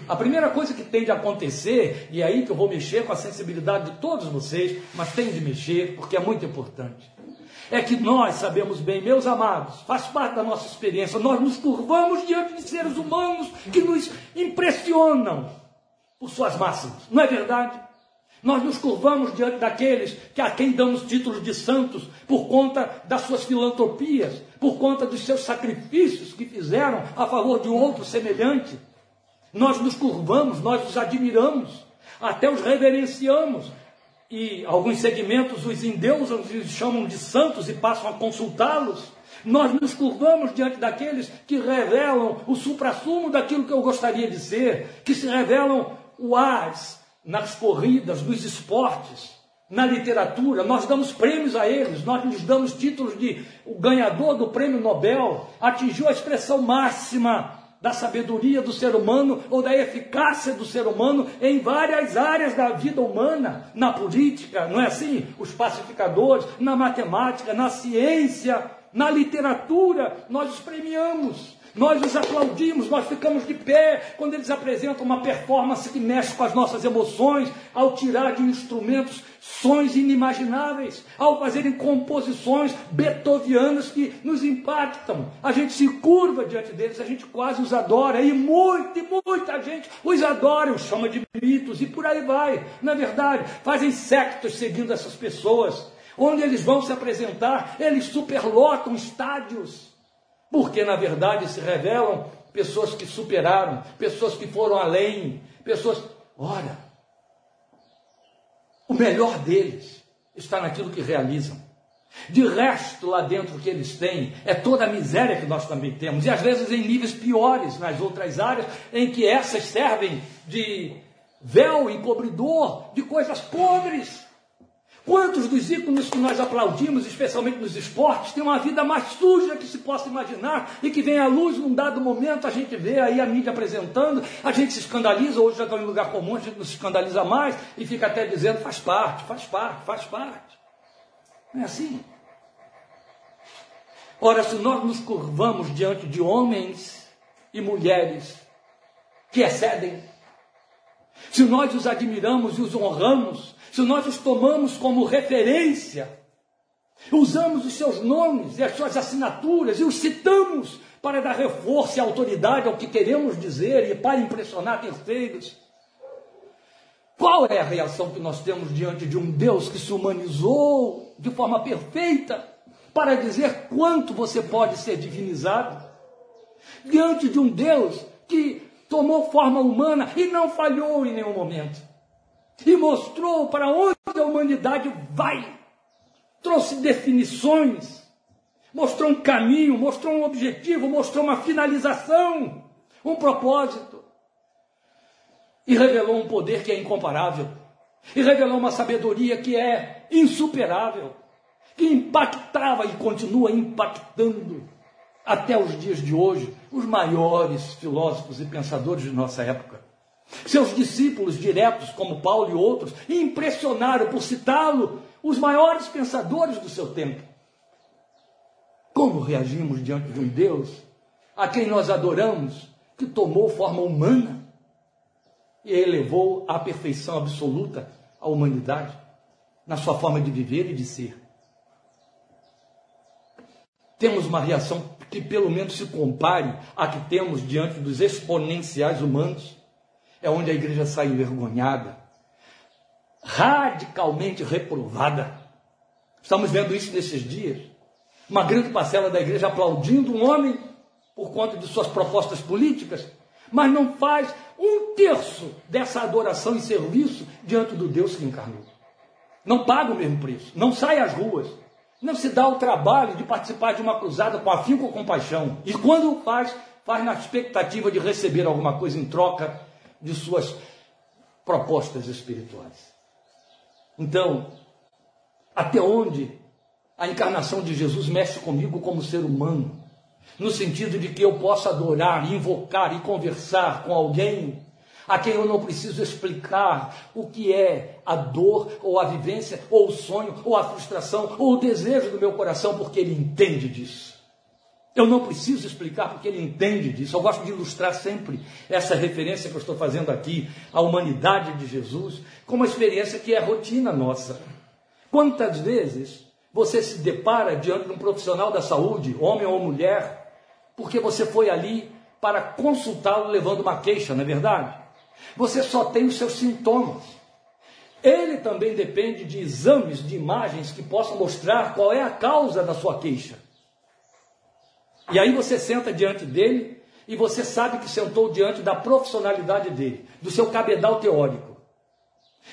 A primeira coisa que tem de acontecer, e é aí que eu vou mexer com a sensibilidade de todos vocês, mas tem de mexer porque é muito importante, é que nós sabemos bem, meus amados, faz parte da nossa experiência, nós nos curvamos diante de seres humanos que nos impressionam por suas máximas, não é verdade? Nós nos curvamos diante daqueles que a quem damos títulos de santos por conta das suas filantropias, por conta dos seus sacrifícios que fizeram a favor de outro semelhante. Nós nos curvamos, nós os admiramos, até os reverenciamos. E alguns segmentos os endeusam os chamam de santos e passam a consultá-los. Nós nos curvamos diante daqueles que revelam o suprassumo daquilo que eu gostaria de ser, que se revelam o as, nas corridas, nos esportes, na literatura, nós damos prêmios a eles, nós lhes damos títulos de o ganhador do prêmio Nobel, atingiu a expressão máxima da sabedoria do ser humano ou da eficácia do ser humano em várias áreas da vida humana, na política, não é assim? Os pacificadores, na matemática, na ciência, na literatura, nós os premiamos. Nós os aplaudimos, nós ficamos de pé quando eles apresentam uma performance que mexe com as nossas emoções, ao tirar de instrumentos sons inimagináveis, ao fazerem composições beethovianas que nos impactam. A gente se curva diante deles, a gente quase os adora, e muita muita gente os adora, os chama de mitos, e por aí vai. Na verdade, fazem sectas seguindo essas pessoas. Onde eles vão se apresentar, eles superlotam estádios porque na verdade se revelam pessoas que superaram, pessoas que foram além, pessoas. Olha, o melhor deles está naquilo que realizam. De resto, lá dentro que eles têm é toda a miséria que nós também temos, e às vezes em níveis piores nas outras áreas, em que essas servem de véu encobridor de coisas podres. Quantos dos ícones que nós aplaudimos, especialmente nos esportes, têm uma vida mais suja que se possa imaginar e que vem à luz num dado momento, a gente vê aí a mídia apresentando, a gente se escandaliza, hoje já está em lugar comum, a gente não se escandaliza mais e fica até dizendo faz parte, faz parte, faz parte. Não é assim? Ora, se nós nos curvamos diante de homens e mulheres que excedem, se nós os admiramos e os honramos, se nós os tomamos como referência, usamos os seus nomes e as suas assinaturas e os citamos para dar reforço e autoridade ao que queremos dizer e para impressionar terceiros. Qual é a reação que nós temos diante de um Deus que se humanizou de forma perfeita para dizer quanto você pode ser divinizado? Diante de um Deus que tomou forma humana e não falhou em nenhum momento. E mostrou para onde a humanidade vai. Trouxe definições, mostrou um caminho, mostrou um objetivo, mostrou uma finalização, um propósito. E revelou um poder que é incomparável. E revelou uma sabedoria que é insuperável. Que impactava e continua impactando até os dias de hoje, os maiores filósofos e pensadores de nossa época. Seus discípulos diretos, como Paulo e outros, impressionaram por citá-lo os maiores pensadores do seu tempo. Como reagimos diante de um Deus a quem nós adoramos, que tomou forma humana e elevou à perfeição absoluta a humanidade na sua forma de viver e de ser? Temos uma reação que pelo menos se compare à que temos diante dos exponenciais humanos. É onde a igreja sai envergonhada, radicalmente reprovada. Estamos vendo isso nesses dias. Uma grande parcela da igreja aplaudindo um homem por conta de suas propostas políticas, mas não faz um terço dessa adoração e serviço diante do Deus que encarnou. Não paga o mesmo preço, não sai às ruas, não se dá o trabalho de participar de uma cruzada com afinco ou compaixão. E quando faz, faz na expectativa de receber alguma coisa em troca de suas propostas espirituais. Então, até onde a encarnação de Jesus mexe comigo como ser humano? No sentido de que eu possa adorar, invocar e conversar com alguém a quem eu não preciso explicar o que é a dor, ou a vivência, ou o sonho, ou a frustração, ou o desejo do meu coração, porque ele entende disso. Eu não preciso explicar porque ele entende disso. Eu gosto de ilustrar sempre essa referência que eu estou fazendo aqui, a humanidade de Jesus, com uma experiência que é rotina nossa. Quantas vezes você se depara diante de um profissional da saúde, homem ou mulher, porque você foi ali para consultá-lo levando uma queixa, não é verdade? Você só tem os seus sintomas. Ele também depende de exames, de imagens que possam mostrar qual é a causa da sua queixa. E aí você senta diante dele e você sabe que sentou diante da profissionalidade dele, do seu cabedal teórico.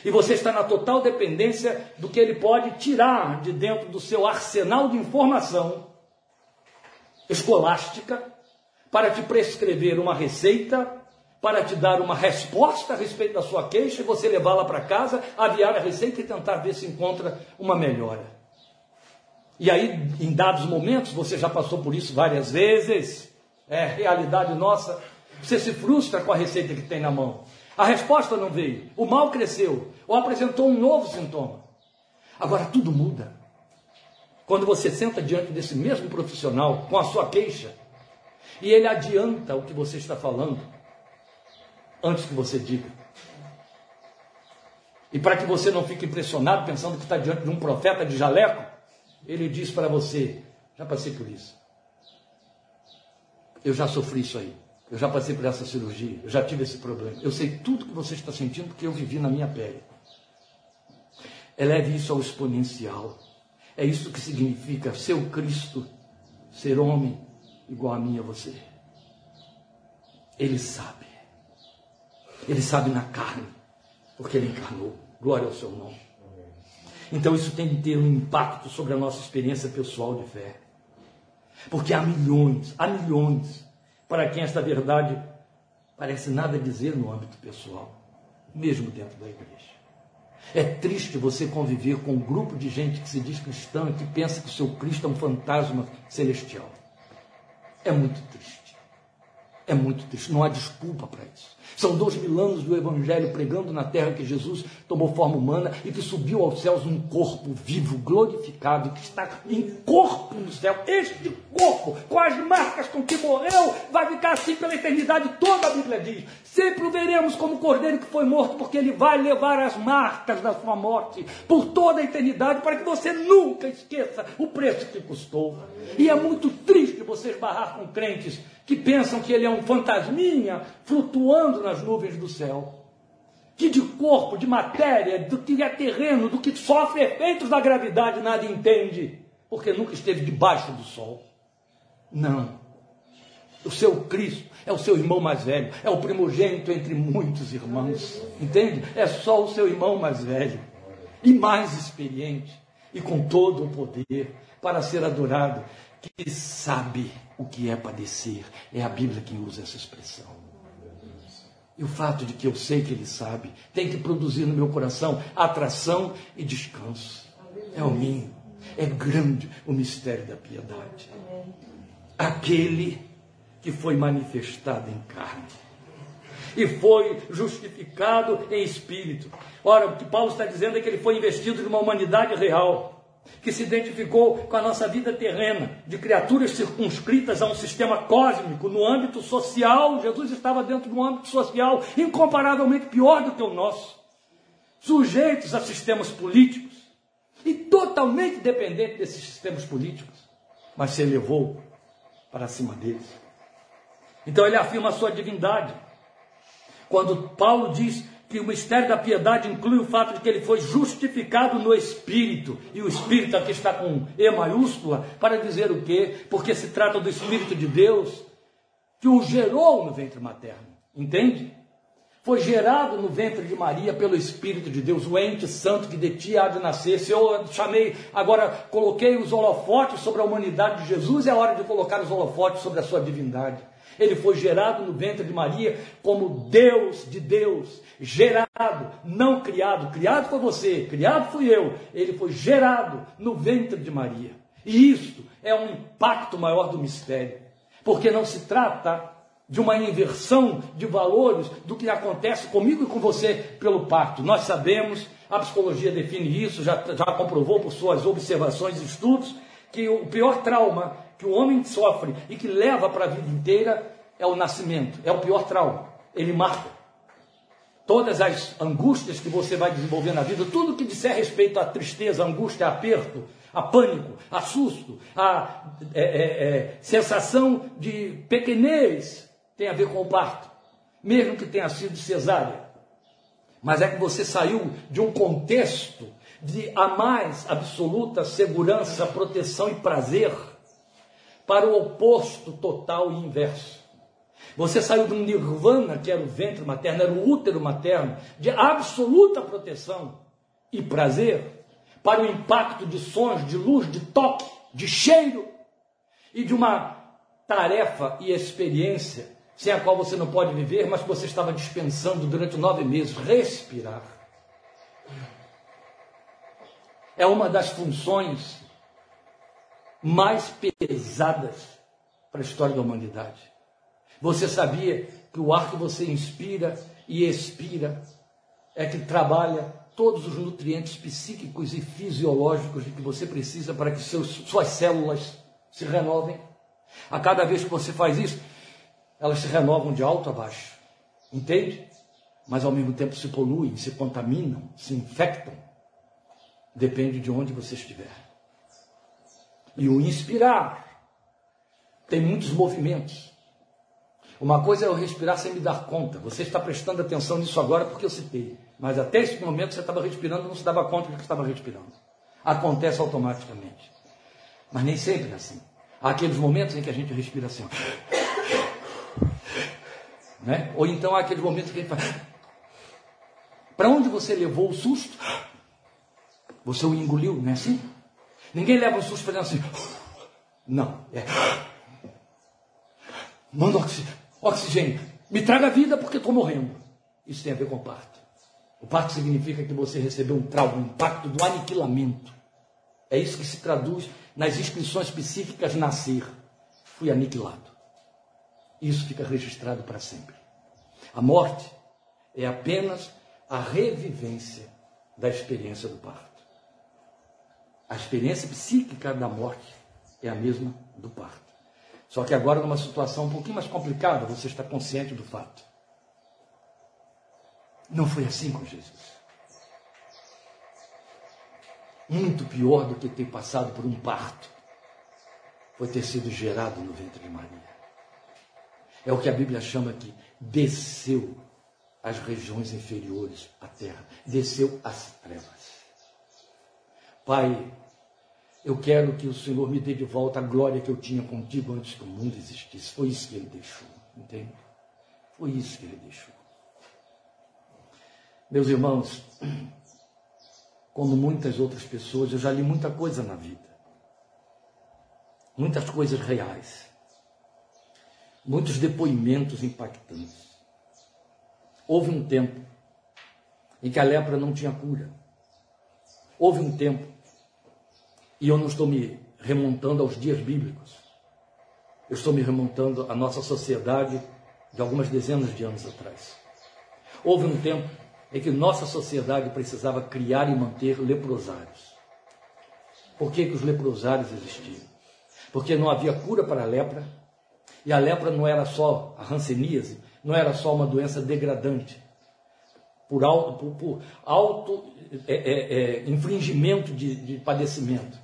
E você está na total dependência do que ele pode tirar de dentro do seu arsenal de informação escolástica para te prescrever uma receita para te dar uma resposta a respeito da sua queixa e você levá-la para casa, aviar a receita e tentar ver se encontra uma melhora. E aí, em dados momentos, você já passou por isso várias vezes, é realidade nossa, você se frustra com a receita que tem na mão. A resposta não veio, o mal cresceu, ou apresentou um novo sintoma. Agora tudo muda. Quando você senta diante desse mesmo profissional com a sua queixa, e ele adianta o que você está falando, antes que você diga. E para que você não fique impressionado pensando que está diante de um profeta de jaleco, ele diz para você: já passei por isso. Eu já sofri isso aí. Eu já passei por essa cirurgia. Eu já tive esse problema. Eu sei tudo que você está sentindo porque eu vivi na minha pele. Eleve isso ao exponencial. É isso que significa ser o Cristo, ser homem igual a mim e a você. Ele sabe. Ele sabe na carne, porque ele encarnou. Glória ao seu nome. Então isso tem de ter um impacto sobre a nossa experiência pessoal de fé. Porque há milhões, há milhões para quem esta verdade parece nada dizer no âmbito pessoal, mesmo dentro da igreja. É triste você conviver com um grupo de gente que se diz cristã e que pensa que o seu Cristo é um fantasma celestial. É muito triste. É muito triste. Não há desculpa para isso. São dois mil anos do Evangelho pregando na terra que Jesus tomou forma humana e que subiu aos céus num corpo vivo, glorificado, que está em corpo no céu. Este corpo, com as marcas com que morreu, vai ficar assim pela eternidade toda, a Bíblia diz. Sempre o veremos como o cordeiro que foi morto, porque ele vai levar as marcas da sua morte por toda a eternidade, para que você nunca esqueça o preço que custou. E é muito triste você esbarrar com crentes que pensam que ele é um fantasminha flutuando nas nuvens do céu. Que de corpo, de matéria, do que é terreno, do que sofre efeitos da gravidade, nada entende, porque nunca esteve debaixo do sol. Não. O seu Cristo é o seu irmão mais velho, é o primogênito entre muitos irmãos, entende? É só o seu irmão mais velho e mais experiente e com todo o poder para ser adorado, que sabe o que é padecer. É a Bíblia que usa essa expressão. E o fato de que eu sei que Ele sabe tem que produzir no meu coração atração e descanso. É o mínimo. É grande o mistério da piedade. Aquele que foi manifestado em carne e foi justificado em espírito. Ora, o que Paulo está dizendo é que ele foi investido de uma humanidade real que se identificou com a nossa vida terrena, de criaturas circunscritas a um sistema cósmico, no âmbito social. Jesus estava dentro de um âmbito social incomparavelmente pior do que o nosso, sujeitos a sistemas políticos e totalmente dependente desses sistemas políticos, mas se elevou para cima deles. Então ele afirma a sua divindade. Quando Paulo diz que o mistério da piedade inclui o fato de que ele foi justificado no Espírito, e o Espírito aqui está com E maiúscula, para dizer o quê? Porque se trata do Espírito de Deus que o gerou no ventre materno, entende? Foi gerado no ventre de Maria pelo Espírito de Deus, o ente santo que de ti há de nascer. Se eu chamei, agora coloquei os holofotes sobre a humanidade de Jesus, é hora de colocar os holofotes sobre a sua divindade. Ele foi gerado no ventre de Maria como Deus de Deus, gerado, não criado. Criado foi você, criado fui eu. Ele foi gerado no ventre de Maria. E isto é um impacto maior do mistério, porque não se trata de uma inversão de valores do que acontece comigo e com você pelo parto. Nós sabemos, a psicologia define isso, já, já comprovou por suas observações e estudos, que o pior trauma que o homem sofre e que leva para a vida inteira é o nascimento, é o pior trauma. Ele marca. Todas as angústias que você vai desenvolver na vida, tudo que disser respeito à tristeza, angústia, aperto, a pânico, a susto, a é, é, é, sensação de pequenez, tem a ver com o parto, mesmo que tenha sido cesárea. Mas é que você saiu de um contexto de a mais absoluta segurança, proteção e prazer para o oposto total e inverso. Você saiu de um nirvana, que era o ventre materno, era o útero materno, de absoluta proteção e prazer, para o impacto de sons, de luz, de toque, de cheiro e de uma tarefa e experiência sem a qual você não pode viver, mas que você estava dispensando durante nove meses respirar. É uma das funções mais pesadas para a história da humanidade. Você sabia que o ar que você inspira e expira é que trabalha todos os nutrientes psíquicos e fisiológicos de que você precisa para que seus, suas células se renovem? A cada vez que você faz isso, elas se renovam de alto a baixo. Entende? Mas ao mesmo tempo se poluem, se contaminam, se infectam. Depende de onde você estiver. E o inspirar tem muitos movimentos. Uma coisa é eu respirar sem me dar conta. Você está prestando atenção nisso agora porque eu citei. Mas até esse momento você estava respirando, não se dava conta de que estava respirando. Acontece automaticamente. Mas nem sempre é assim. Há aqueles momentos em que a gente respira assim. Né? Ou então há aqueles momentos que a gente faz. Para onde você levou o susto? Você o engoliu, não é assim? Ninguém leva o susto fazendo assim. Não, é. Manda oxigênio. Me traga vida porque estou morrendo. Isso tem a ver com o parto. O parto significa que você recebeu um trauma, um impacto do aniquilamento. É isso que se traduz nas inscrições específicas nascer. Fui aniquilado. Isso fica registrado para sempre. A morte é apenas a revivência da experiência do parto. A experiência psíquica da morte é a mesma do parto. Só que agora, numa situação um pouquinho mais complicada, você está consciente do fato. Não foi assim com Jesus. Muito pior do que ter passado por um parto foi ter sido gerado no ventre de Maria. É o que a Bíblia chama que desceu às regiões inferiores à terra, desceu às trevas. Pai, eu quero que o Senhor me dê de volta a glória que eu tinha contigo antes que o mundo existisse. Foi isso que ele deixou, entende? Foi isso que ele deixou. Meus irmãos, como muitas outras pessoas, eu já li muita coisa na vida. Muitas coisas reais. Muitos depoimentos impactantes. Houve um tempo em que a lepra não tinha cura. Houve um tempo, e eu não estou me remontando aos dias bíblicos, eu estou me remontando à nossa sociedade de algumas dezenas de anos atrás. Houve um tempo é que nossa sociedade precisava criar e manter leprosários. Por que, que os leprosários existiam? Porque não havia cura para a lepra, e a lepra não era só a ranceníase, não era só uma doença degradante, por alto, por, por alto é, é, é, infringimento de, de padecimento,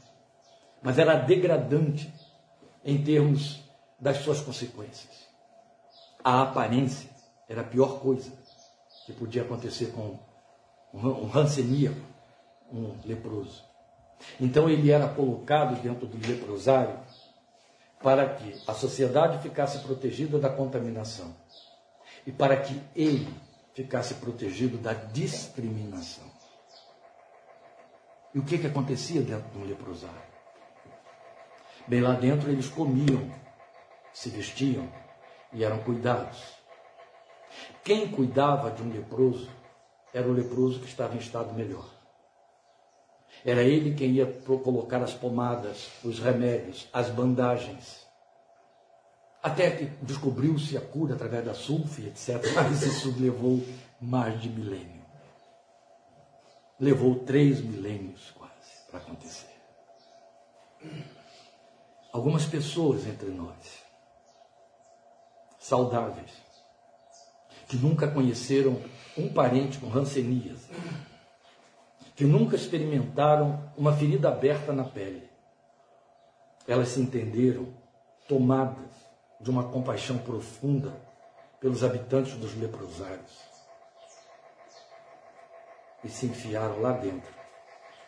mas era degradante em termos das suas consequências. A aparência era a pior coisa que podia acontecer com um ranceníaco, um leproso. Então ele era colocado dentro do leprosário para que a sociedade ficasse protegida da contaminação e para que ele ficasse protegido da discriminação. E o que, que acontecia dentro de um leprosário? Bem, lá dentro eles comiam, se vestiam e eram cuidados. Quem cuidava de um leproso era o leproso que estava em estado melhor. Era ele quem ia colocar as pomadas, os remédios, as bandagens. Até que descobriu-se a cura através da sulfa, etc. Mas isso levou mais de milênio. Levou três milênios quase para acontecer. Algumas pessoas entre nós, saudáveis, que nunca conheceram um parente com rancenias, que nunca experimentaram uma ferida aberta na pele. Elas se entenderam tomadas de uma compaixão profunda pelos habitantes dos leprosários e se enfiaram lá dentro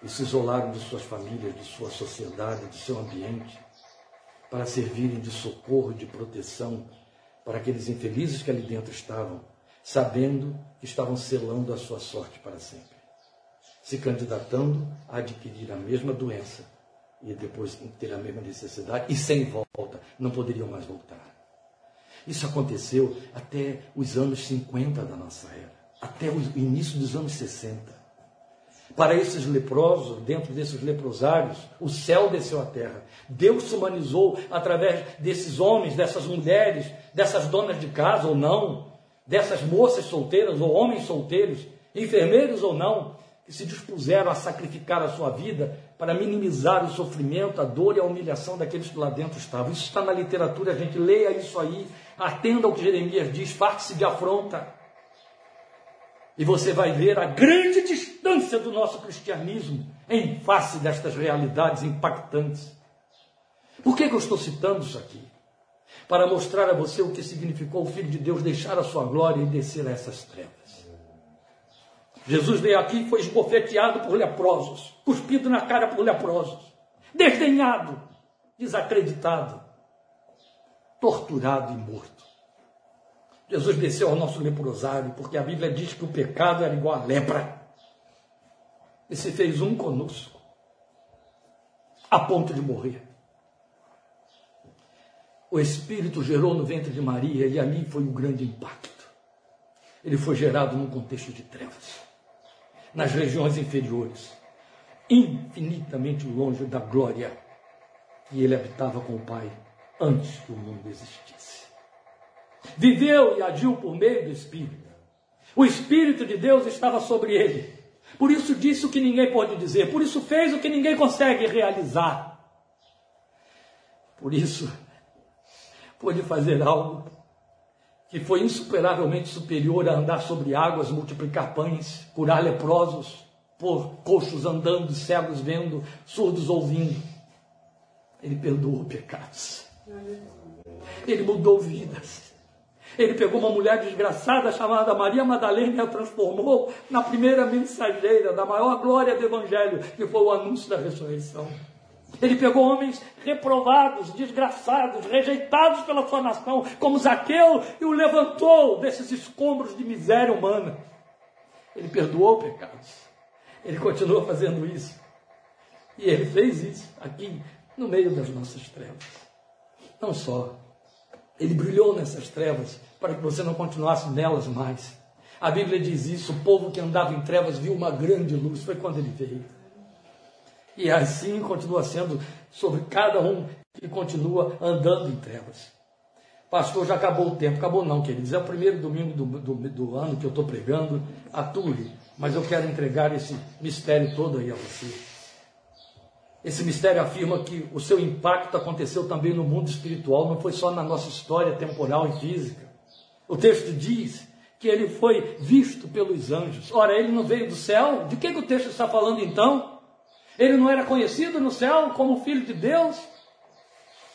e se isolaram de suas famílias, de sua sociedade, de seu ambiente, para servirem de socorro de proteção para aqueles infelizes que ali dentro estavam, sabendo que estavam selando a sua sorte para sempre, se candidatando a adquirir a mesma doença e depois ter a mesma necessidade e sem volta, não poderiam mais voltar. Isso aconteceu até os anos 50 da nossa era, até o início dos anos 60. Para esses leprosos, dentro desses leprosários, o céu desceu à terra. Deus se humanizou através desses homens, dessas mulheres, dessas donas de casa ou não, dessas moças solteiras ou homens solteiros, enfermeiros ou não, que se dispuseram a sacrificar a sua vida para minimizar o sofrimento, a dor e a humilhação daqueles que lá dentro estavam. Isso está na literatura, a gente leia isso aí, atenda ao que Jeremias diz, parte-se de afronta. E você vai ver a grande distância do nosso cristianismo em face destas realidades impactantes. Por que, que eu estou citando isso aqui? Para mostrar a você o que significou o Filho de Deus deixar a sua glória e descer a essas trevas. Jesus veio aqui e foi esbofeteado por leprosos, cuspido na cara por leprosos, desdenhado, desacreditado, torturado e morto. Jesus desceu ao nosso leprosário, porque a Bíblia diz que o pecado era igual à lepra. E se fez um conosco, a ponto de morrer. O Espírito gerou no ventre de Maria e ali foi um grande impacto. Ele foi gerado num contexto de trevas, nas regiões inferiores, infinitamente longe da glória que ele habitava com o Pai antes que o mundo existisse. Viveu e agiu por meio do Espírito. O Espírito de Deus estava sobre ele. Por isso disse o que ninguém pode dizer. Por isso fez o que ninguém consegue realizar. Por isso, pôde fazer algo que foi insuperavelmente superior a andar sobre águas, multiplicar pães, curar leprosos, pôr coxos andando, cegos vendo, surdos ouvindo. Ele perdoou pecados. Ele mudou vidas. Ele pegou uma mulher desgraçada chamada Maria Madalena e a transformou na primeira mensageira da maior glória do Evangelho, que foi o anúncio da ressurreição. Ele pegou homens reprovados, desgraçados, rejeitados pela sua nação, como Zaqueu, e o levantou desses escombros de miséria humana. Ele perdoou pecados. Ele continua fazendo isso. E ele fez isso aqui, no meio das nossas trevas. Não só. Ele brilhou nessas trevas para que você não continuasse nelas mais. A Bíblia diz isso: o povo que andava em trevas viu uma grande luz. Foi quando ele veio. E assim continua sendo sobre cada um que continua andando em trevas. Pastor, já acabou o tempo. Acabou não, queridos. É o primeiro domingo do, do, do ano que eu estou pregando. Atue. Mas eu quero entregar esse mistério todo aí a você. Esse mistério afirma que o seu impacto aconteceu também no mundo espiritual, não foi só na nossa história temporal e física. O texto diz que ele foi visto pelos anjos. Ora, ele não veio do céu? De que, que o texto está falando então? Ele não era conhecido no céu como filho de Deus?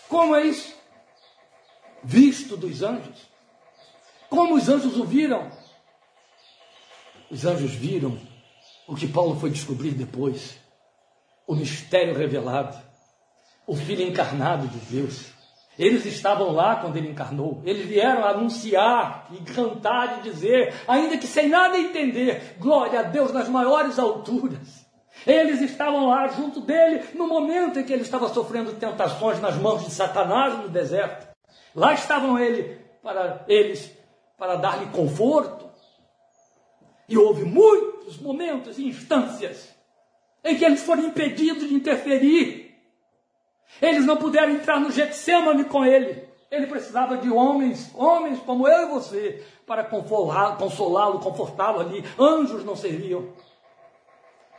Como é isso? Visto dos anjos. Como os anjos o viram? Os anjos viram o que Paulo foi descobrir depois: o mistério revelado, o Filho encarnado de Deus. Eles estavam lá quando ele encarnou. Eles vieram anunciar e cantar e dizer, ainda que sem nada entender, glória a Deus nas maiores alturas. Eles estavam lá junto dele no momento em que ele estava sofrendo tentações nas mãos de Satanás no deserto. Lá estavam ele para eles para dar-lhe conforto. E houve muitos momentos e instâncias em que eles foram impedidos de interferir. Eles não puderam entrar no Getsemane com ele. Ele precisava de homens, homens como eu e você, para consolá-lo, confortá-lo ali. Anjos não serviam.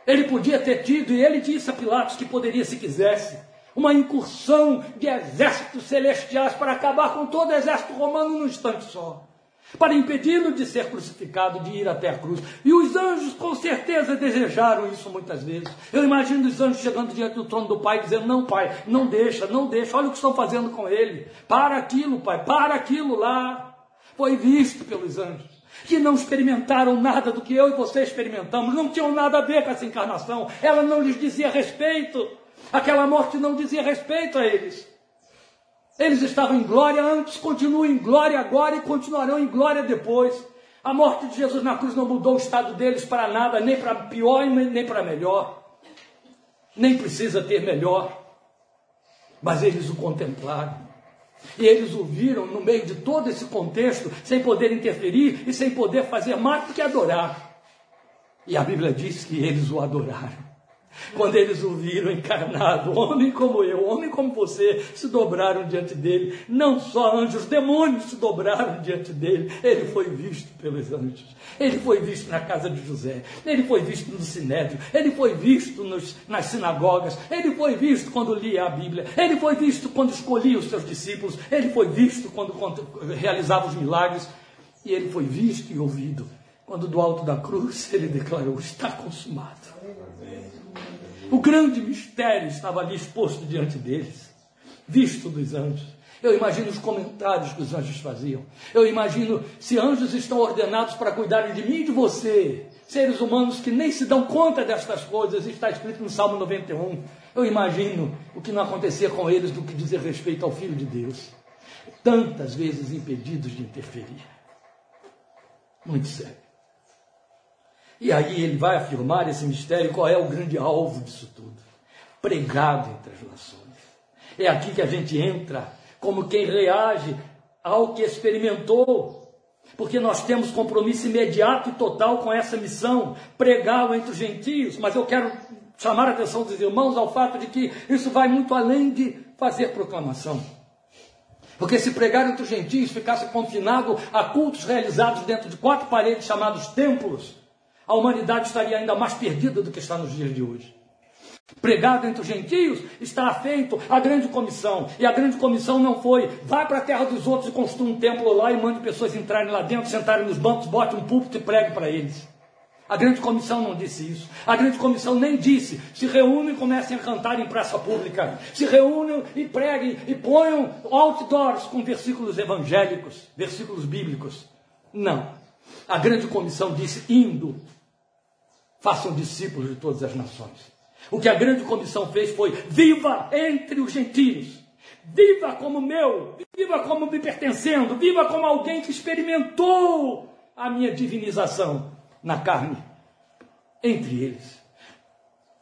Ele podia ter tido, e ele disse a Pilatos que poderia, se quisesse, uma incursão de exércitos celestiais para acabar com todo o exército romano num instante só. Para impedi-lo de ser crucificado, de ir até a cruz. E os anjos com certeza desejaram isso muitas vezes. Eu imagino os anjos chegando diante do trono do Pai, dizendo: Não, Pai, não deixa, não deixa, olha o que estão fazendo com ele. Para aquilo, Pai, para aquilo lá. Foi visto pelos anjos que não experimentaram nada do que eu e você experimentamos, não tinham nada a ver com essa encarnação, ela não lhes dizia respeito, aquela morte não dizia respeito a eles. Eles estavam em glória antes, continuam em glória agora e continuarão em glória depois. A morte de Jesus na cruz não mudou o estado deles para nada, nem para pior nem para melhor. Nem precisa ter melhor. Mas eles o contemplaram. E eles o viram no meio de todo esse contexto, sem poder interferir e sem poder fazer mais do que adorar. E a Bíblia diz que eles o adoraram. Quando eles o viram encarnado, homem como eu, homem como você, se dobraram diante dele. Não só anjos, demônios se dobraram diante dele. Ele foi visto pelos anjos. Ele foi visto na casa de José. Ele foi visto no sinédrio. Ele foi visto nos, nas sinagogas. Ele foi visto quando lia a Bíblia. Ele foi visto quando escolhia os seus discípulos. Ele foi visto quando, quando realizava os milagres. E ele foi visto e ouvido quando do alto da cruz ele declarou: Está consumado. O grande mistério estava ali exposto diante deles, visto dos anjos. Eu imagino os comentários que os anjos faziam. Eu imagino se anjos estão ordenados para cuidarem de mim e de você, seres humanos que nem se dão conta destas coisas, está escrito no Salmo 91. Eu imagino o que não acontecia com eles do que dizer respeito ao Filho de Deus. Tantas vezes impedidos de interferir. Muito sério. E aí ele vai afirmar esse mistério, qual é o grande alvo disso tudo? Pregado entre as nações. É aqui que a gente entra como quem reage ao que experimentou. Porque nós temos compromisso imediato e total com essa missão, pregá-lo entre os gentios. Mas eu quero chamar a atenção dos irmãos ao fato de que isso vai muito além de fazer proclamação. Porque se pregar entre os gentios ficasse confinado a cultos realizados dentro de quatro paredes chamados templos, a humanidade estaria ainda mais perdida do que está nos dias de hoje. Pregado entre os gentios, está feito a grande comissão. E a grande comissão não foi, vai para a terra dos outros e construa um templo lá e mande pessoas entrarem lá dentro, sentarem nos bancos, bote um púlpito e pregue para eles. A grande comissão não disse isso. A grande comissão nem disse: se reúnem e comecem a cantar em praça pública. Se reúnam e preguem e ponham outdoors com versículos evangélicos, versículos bíblicos. Não. A grande comissão disse: indo, façam discípulos de todas as nações. O que a grande comissão fez foi: viva entre os gentios. Viva como meu, viva como me pertencendo, viva como alguém que experimentou a minha divinização na carne entre eles.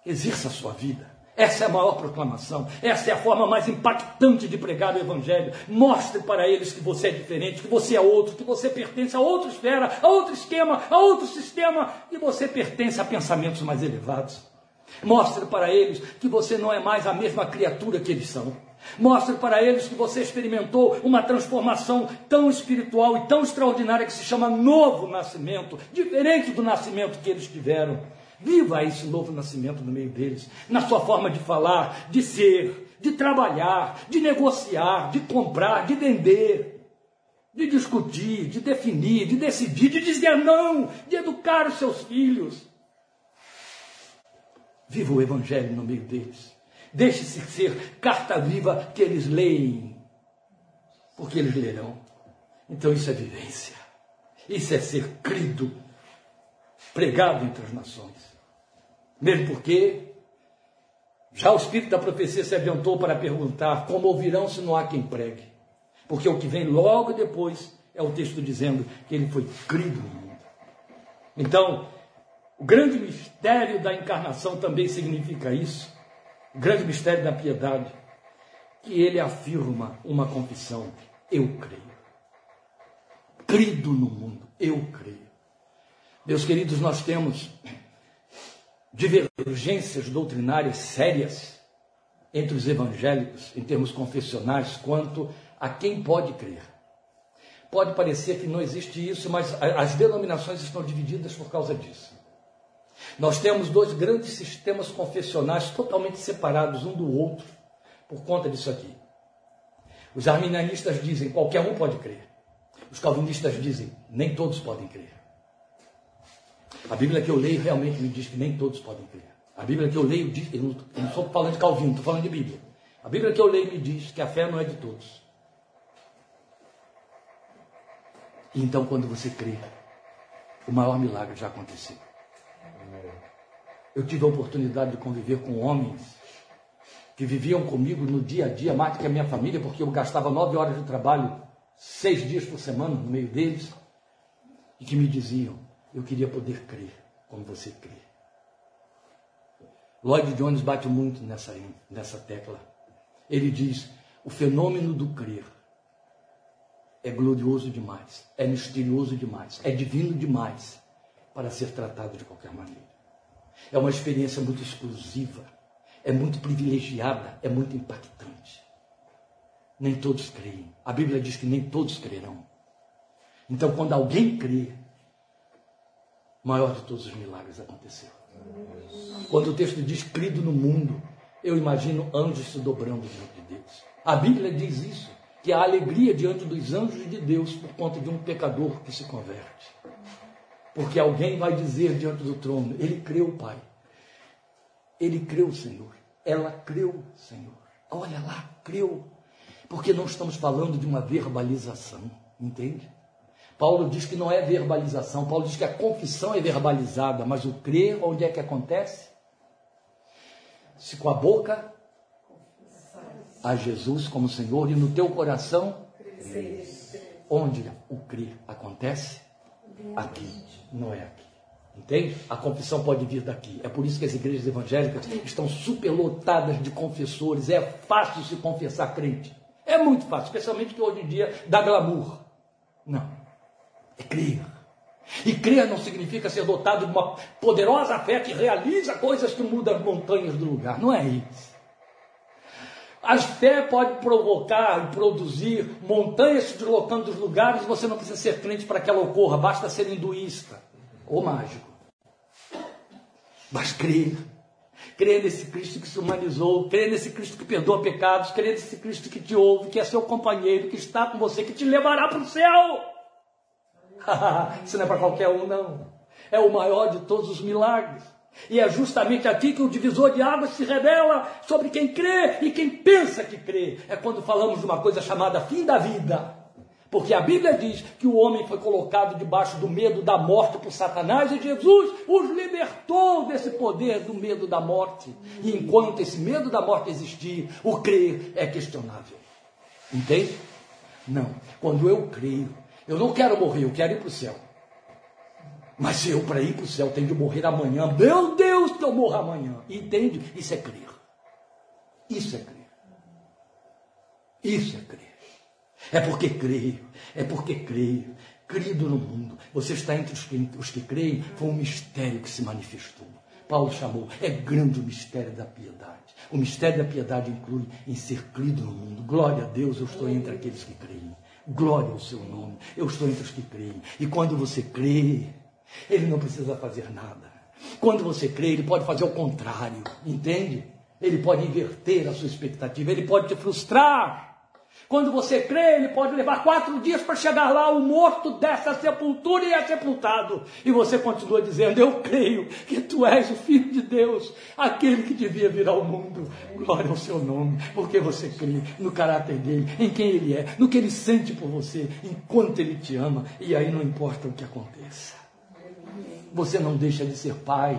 Exerça a sua vida. Essa é a maior proclamação. Essa é a forma mais impactante de pregar o Evangelho. Mostre para eles que você é diferente, que você é outro, que você pertence a outra esfera, a outro esquema, a outro sistema, que você pertence a pensamentos mais elevados. Mostre para eles que você não é mais a mesma criatura que eles são. Mostre para eles que você experimentou uma transformação tão espiritual e tão extraordinária que se chama novo nascimento, diferente do nascimento que eles tiveram. Viva esse novo nascimento no meio deles, na sua forma de falar, de ser, de trabalhar, de negociar, de comprar, de vender, de discutir, de definir, de decidir, de dizer não, de educar os seus filhos. Viva o Evangelho no meio deles. Deixe-se ser carta viva que eles leem, porque eles lerão. Então isso é vivência. Isso é ser crido, pregado entre as nações. Mesmo porque já o Espírito da profecia se adiantou para perguntar como ouvirão se não há quem pregue. Porque o que vem logo depois é o texto dizendo que ele foi crido no mundo. Então, o grande mistério da encarnação também significa isso o grande mistério da piedade, que ele afirma uma confissão: eu creio. Crido no mundo, eu creio. Meus queridos, nós temos divergências doutrinárias sérias entre os evangélicos, em termos confessionais, quanto a quem pode crer. Pode parecer que não existe isso, mas as denominações estão divididas por causa disso. Nós temos dois grandes sistemas confessionais totalmente separados um do outro por conta disso aqui. Os arminianistas dizem qualquer um pode crer. Os calvinistas dizem nem todos podem crer. A Bíblia que eu leio realmente me diz que nem todos podem crer. A Bíblia que eu leio diz, eu não, estou falando de Calvino, estou falando de Bíblia. A Bíblia que eu leio me diz que a fé não é de todos. E então, quando você crê, o maior milagre já aconteceu. Eu tive a oportunidade de conviver com homens que viviam comigo no dia a dia, mais que a minha família, porque eu gastava nove horas de trabalho, seis dias por semana no meio deles, e que me diziam: Eu queria poder crer como você crê. Lloyd Jones bate muito nessa, nessa tecla. Ele diz: o fenômeno do crer é glorioso demais, é misterioso demais, é divino demais para ser tratado de qualquer maneira. É uma experiência muito exclusiva, é muito privilegiada, é muito impactante. Nem todos creem. A Bíblia diz que nem todos crerão. Então, quando alguém crê, o maior de todos os milagres aconteceu. Quando o texto diz crido no mundo, eu imagino anjos se dobrando diante de Deus. A Bíblia diz isso, que há alegria diante dos anjos de Deus por conta de um pecador que se converte. Porque alguém vai dizer diante do trono: Ele creu, Pai. Ele creu, Senhor. Ela creu, Senhor. Olha lá, creu. Porque não estamos falando de uma verbalização, entende? Paulo diz que não é verbalização, Paulo diz que a confissão é verbalizada, mas o crer, onde é que acontece? Se com a boca a Jesus como Senhor e no teu coração, onde o crer acontece? Aqui não é aqui. Entende? A confissão pode vir daqui. É por isso que as igrejas evangélicas estão superlotadas de confessores. É fácil se confessar crente. É muito fácil, especialmente que hoje em dia dá glamour. Não. É crer. E crer não significa ser dotado de uma poderosa fé que realiza coisas que mudam as montanhas do lugar. Não é isso. A fé pode provocar e produzir montanhas se deslocando dos lugares, você não precisa ser crente para que ela ocorra, basta ser hinduísta ou mágico. Mas crer, crer nesse Cristo que se humanizou, crer nesse Cristo que perdoa pecados, crer nesse Cristo que te ouve, que é seu companheiro, que está com você, que te levará para o céu. [laughs] Isso não é para qualquer um, não. É o maior de todos os milagres. E é justamente aqui que o divisor de águas se revela sobre quem crê e quem pensa que crê. É quando falamos de uma coisa chamada fim da vida. Porque a Bíblia diz que o homem foi colocado debaixo do medo da morte por Satanás e Jesus os libertou desse poder do medo da morte. E enquanto esse medo da morte existir, o crer é questionável. Entende? Não. Quando eu creio, eu não quero morrer, eu quero ir para o céu. Mas eu, para ir para o céu, tenho de morrer amanhã, meu Deus, que eu morro amanhã. Entende? Isso é crer. Isso é crer. Isso é crer. É porque creio. É porque creio. Crido no mundo. Você está entre os que, os que creem. Foi um mistério que se manifestou. Paulo chamou, é grande o mistério da piedade. O mistério da piedade inclui em ser crido no mundo. Glória a Deus, eu estou entre aqueles que creem. Glória ao seu nome, eu estou entre os que creem. E quando você crê, ele não precisa fazer nada. Quando você crê, ele pode fazer o contrário, entende? Ele pode inverter a sua expectativa, ele pode te frustrar. Quando você crê, ele pode levar quatro dias para chegar lá, o morto dessa sepultura e é sepultado. E você continua dizendo: Eu creio que tu és o Filho de Deus, aquele que devia vir ao mundo. Glória ao seu nome, porque você crê no caráter dele, em quem ele é, no que ele sente por você, enquanto ele te ama. E aí não importa o que aconteça. Você não deixa de ser pai.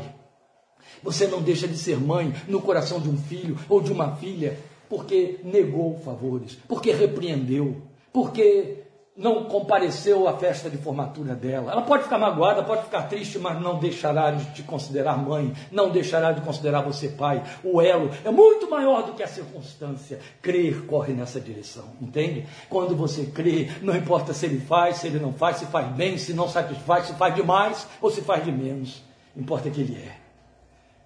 Você não deixa de ser mãe no coração de um filho ou de uma filha, porque negou favores, porque repreendeu, porque não compareceu à festa de formatura dela. Ela pode ficar magoada, pode ficar triste, mas não deixará de te considerar mãe, não deixará de considerar você pai. O elo é muito maior do que a circunstância. Crer corre nessa direção, entende? Quando você crê, não importa se ele faz, se ele não faz, se faz bem, se não satisfaz, se faz demais ou se faz de menos. Importa que ele é.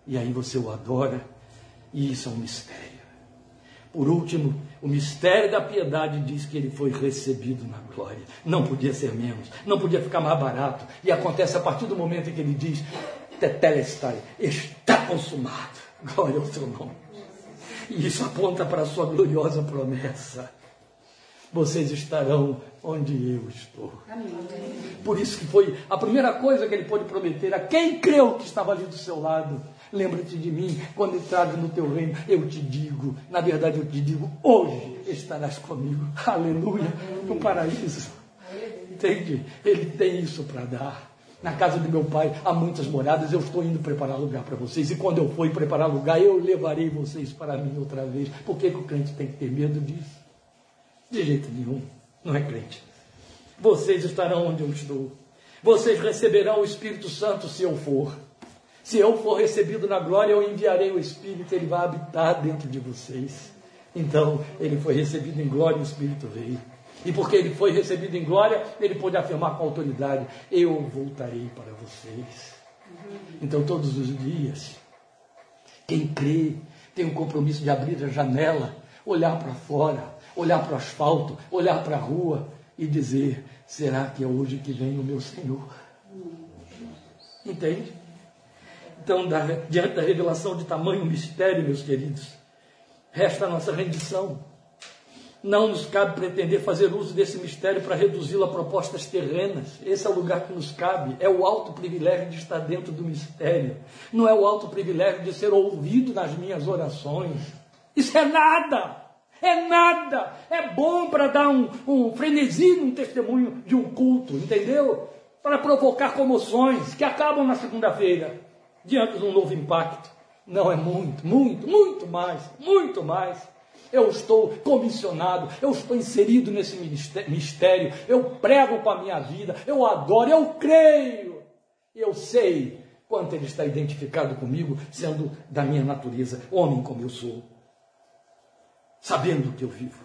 E aí você o adora, e isso é um mistério. Por último, o mistério da piedade diz que ele foi recebido na glória. Não podia ser menos, não podia ficar mais barato. E acontece a partir do momento em que ele diz: Tetelestai, está consumado. Glória ao seu nome. E isso aponta para a sua gloriosa promessa. Vocês estarão onde eu estou. Amém. Por isso que foi a primeira coisa que ele pôde prometer a quem creu que estava ali do seu lado Lembra-te de mim quando entrares no teu reino. Eu te digo, na verdade eu te digo, hoje estarás comigo. Aleluia. No paraíso. Entende? Ele tem isso para dar. Na casa de meu pai há muitas moradas, eu estou indo preparar lugar para vocês. E quando eu for preparar lugar, eu levarei vocês para mim outra vez. Por que, que o crente tem que ter medo disso? De jeito nenhum. Não é crente. Vocês estarão onde eu estou. Vocês receberão o Espírito Santo se eu for. Se eu for recebido na glória, eu enviarei o Espírito, ele vai habitar dentro de vocês. Então, ele foi recebido em glória e o Espírito veio. E porque ele foi recebido em glória, ele pôde afirmar com autoridade: Eu voltarei para vocês. Então, todos os dias, quem crê tem um compromisso de abrir a janela, olhar para fora, olhar para o asfalto, olhar para a rua e dizer: Será que é hoje que vem o meu Senhor? Entende? Então, da, diante da revelação de tamanho mistério, meus queridos, resta a nossa rendição. Não nos cabe pretender fazer uso desse mistério para reduzi-lo a propostas terrenas. Esse é o lugar que nos cabe. É o alto privilégio de estar dentro do mistério. Não é o alto privilégio de ser ouvido nas minhas orações. Isso é nada. É nada. É bom para dar um, um frenesi num testemunho de um culto, entendeu? Para provocar comoções que acabam na segunda-feira diante de um novo impacto. Não é muito, muito, muito mais, muito mais. Eu estou comissionado, eu estou inserido nesse mistério, eu prego com a minha vida, eu adoro, eu creio, eu sei quanto ele está identificado comigo, sendo da minha natureza, homem como eu sou, sabendo que eu vivo.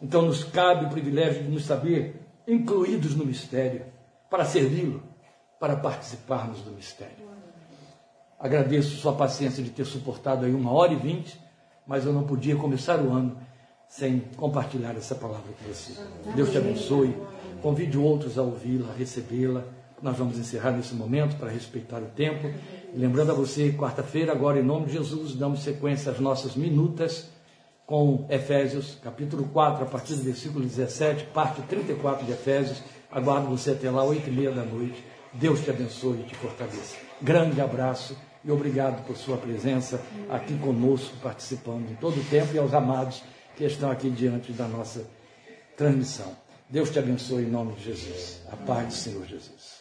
Então nos cabe o privilégio de nos saber incluídos no mistério, para servi-lo, para participarmos do mistério. Agradeço sua paciência de ter suportado aí uma hora e vinte, mas eu não podia começar o ano sem compartilhar essa palavra com você. Deus te abençoe. Convide outros a ouvi-la, a recebê-la. Nós vamos encerrar nesse momento para respeitar o tempo. lembrando a você, quarta-feira, agora em nome de Jesus, damos sequência às nossas minutas com Efésios, capítulo 4, a partir do versículo 17, parte 34 de Efésios. Aguardo você até lá, oito e meia da noite. Deus te abençoe e te fortaleça. Grande abraço e obrigado por sua presença aqui conosco, participando em todo o tempo e aos amados que estão aqui diante da nossa transmissão. Deus te abençoe em nome de Jesus. A paz do Senhor Jesus.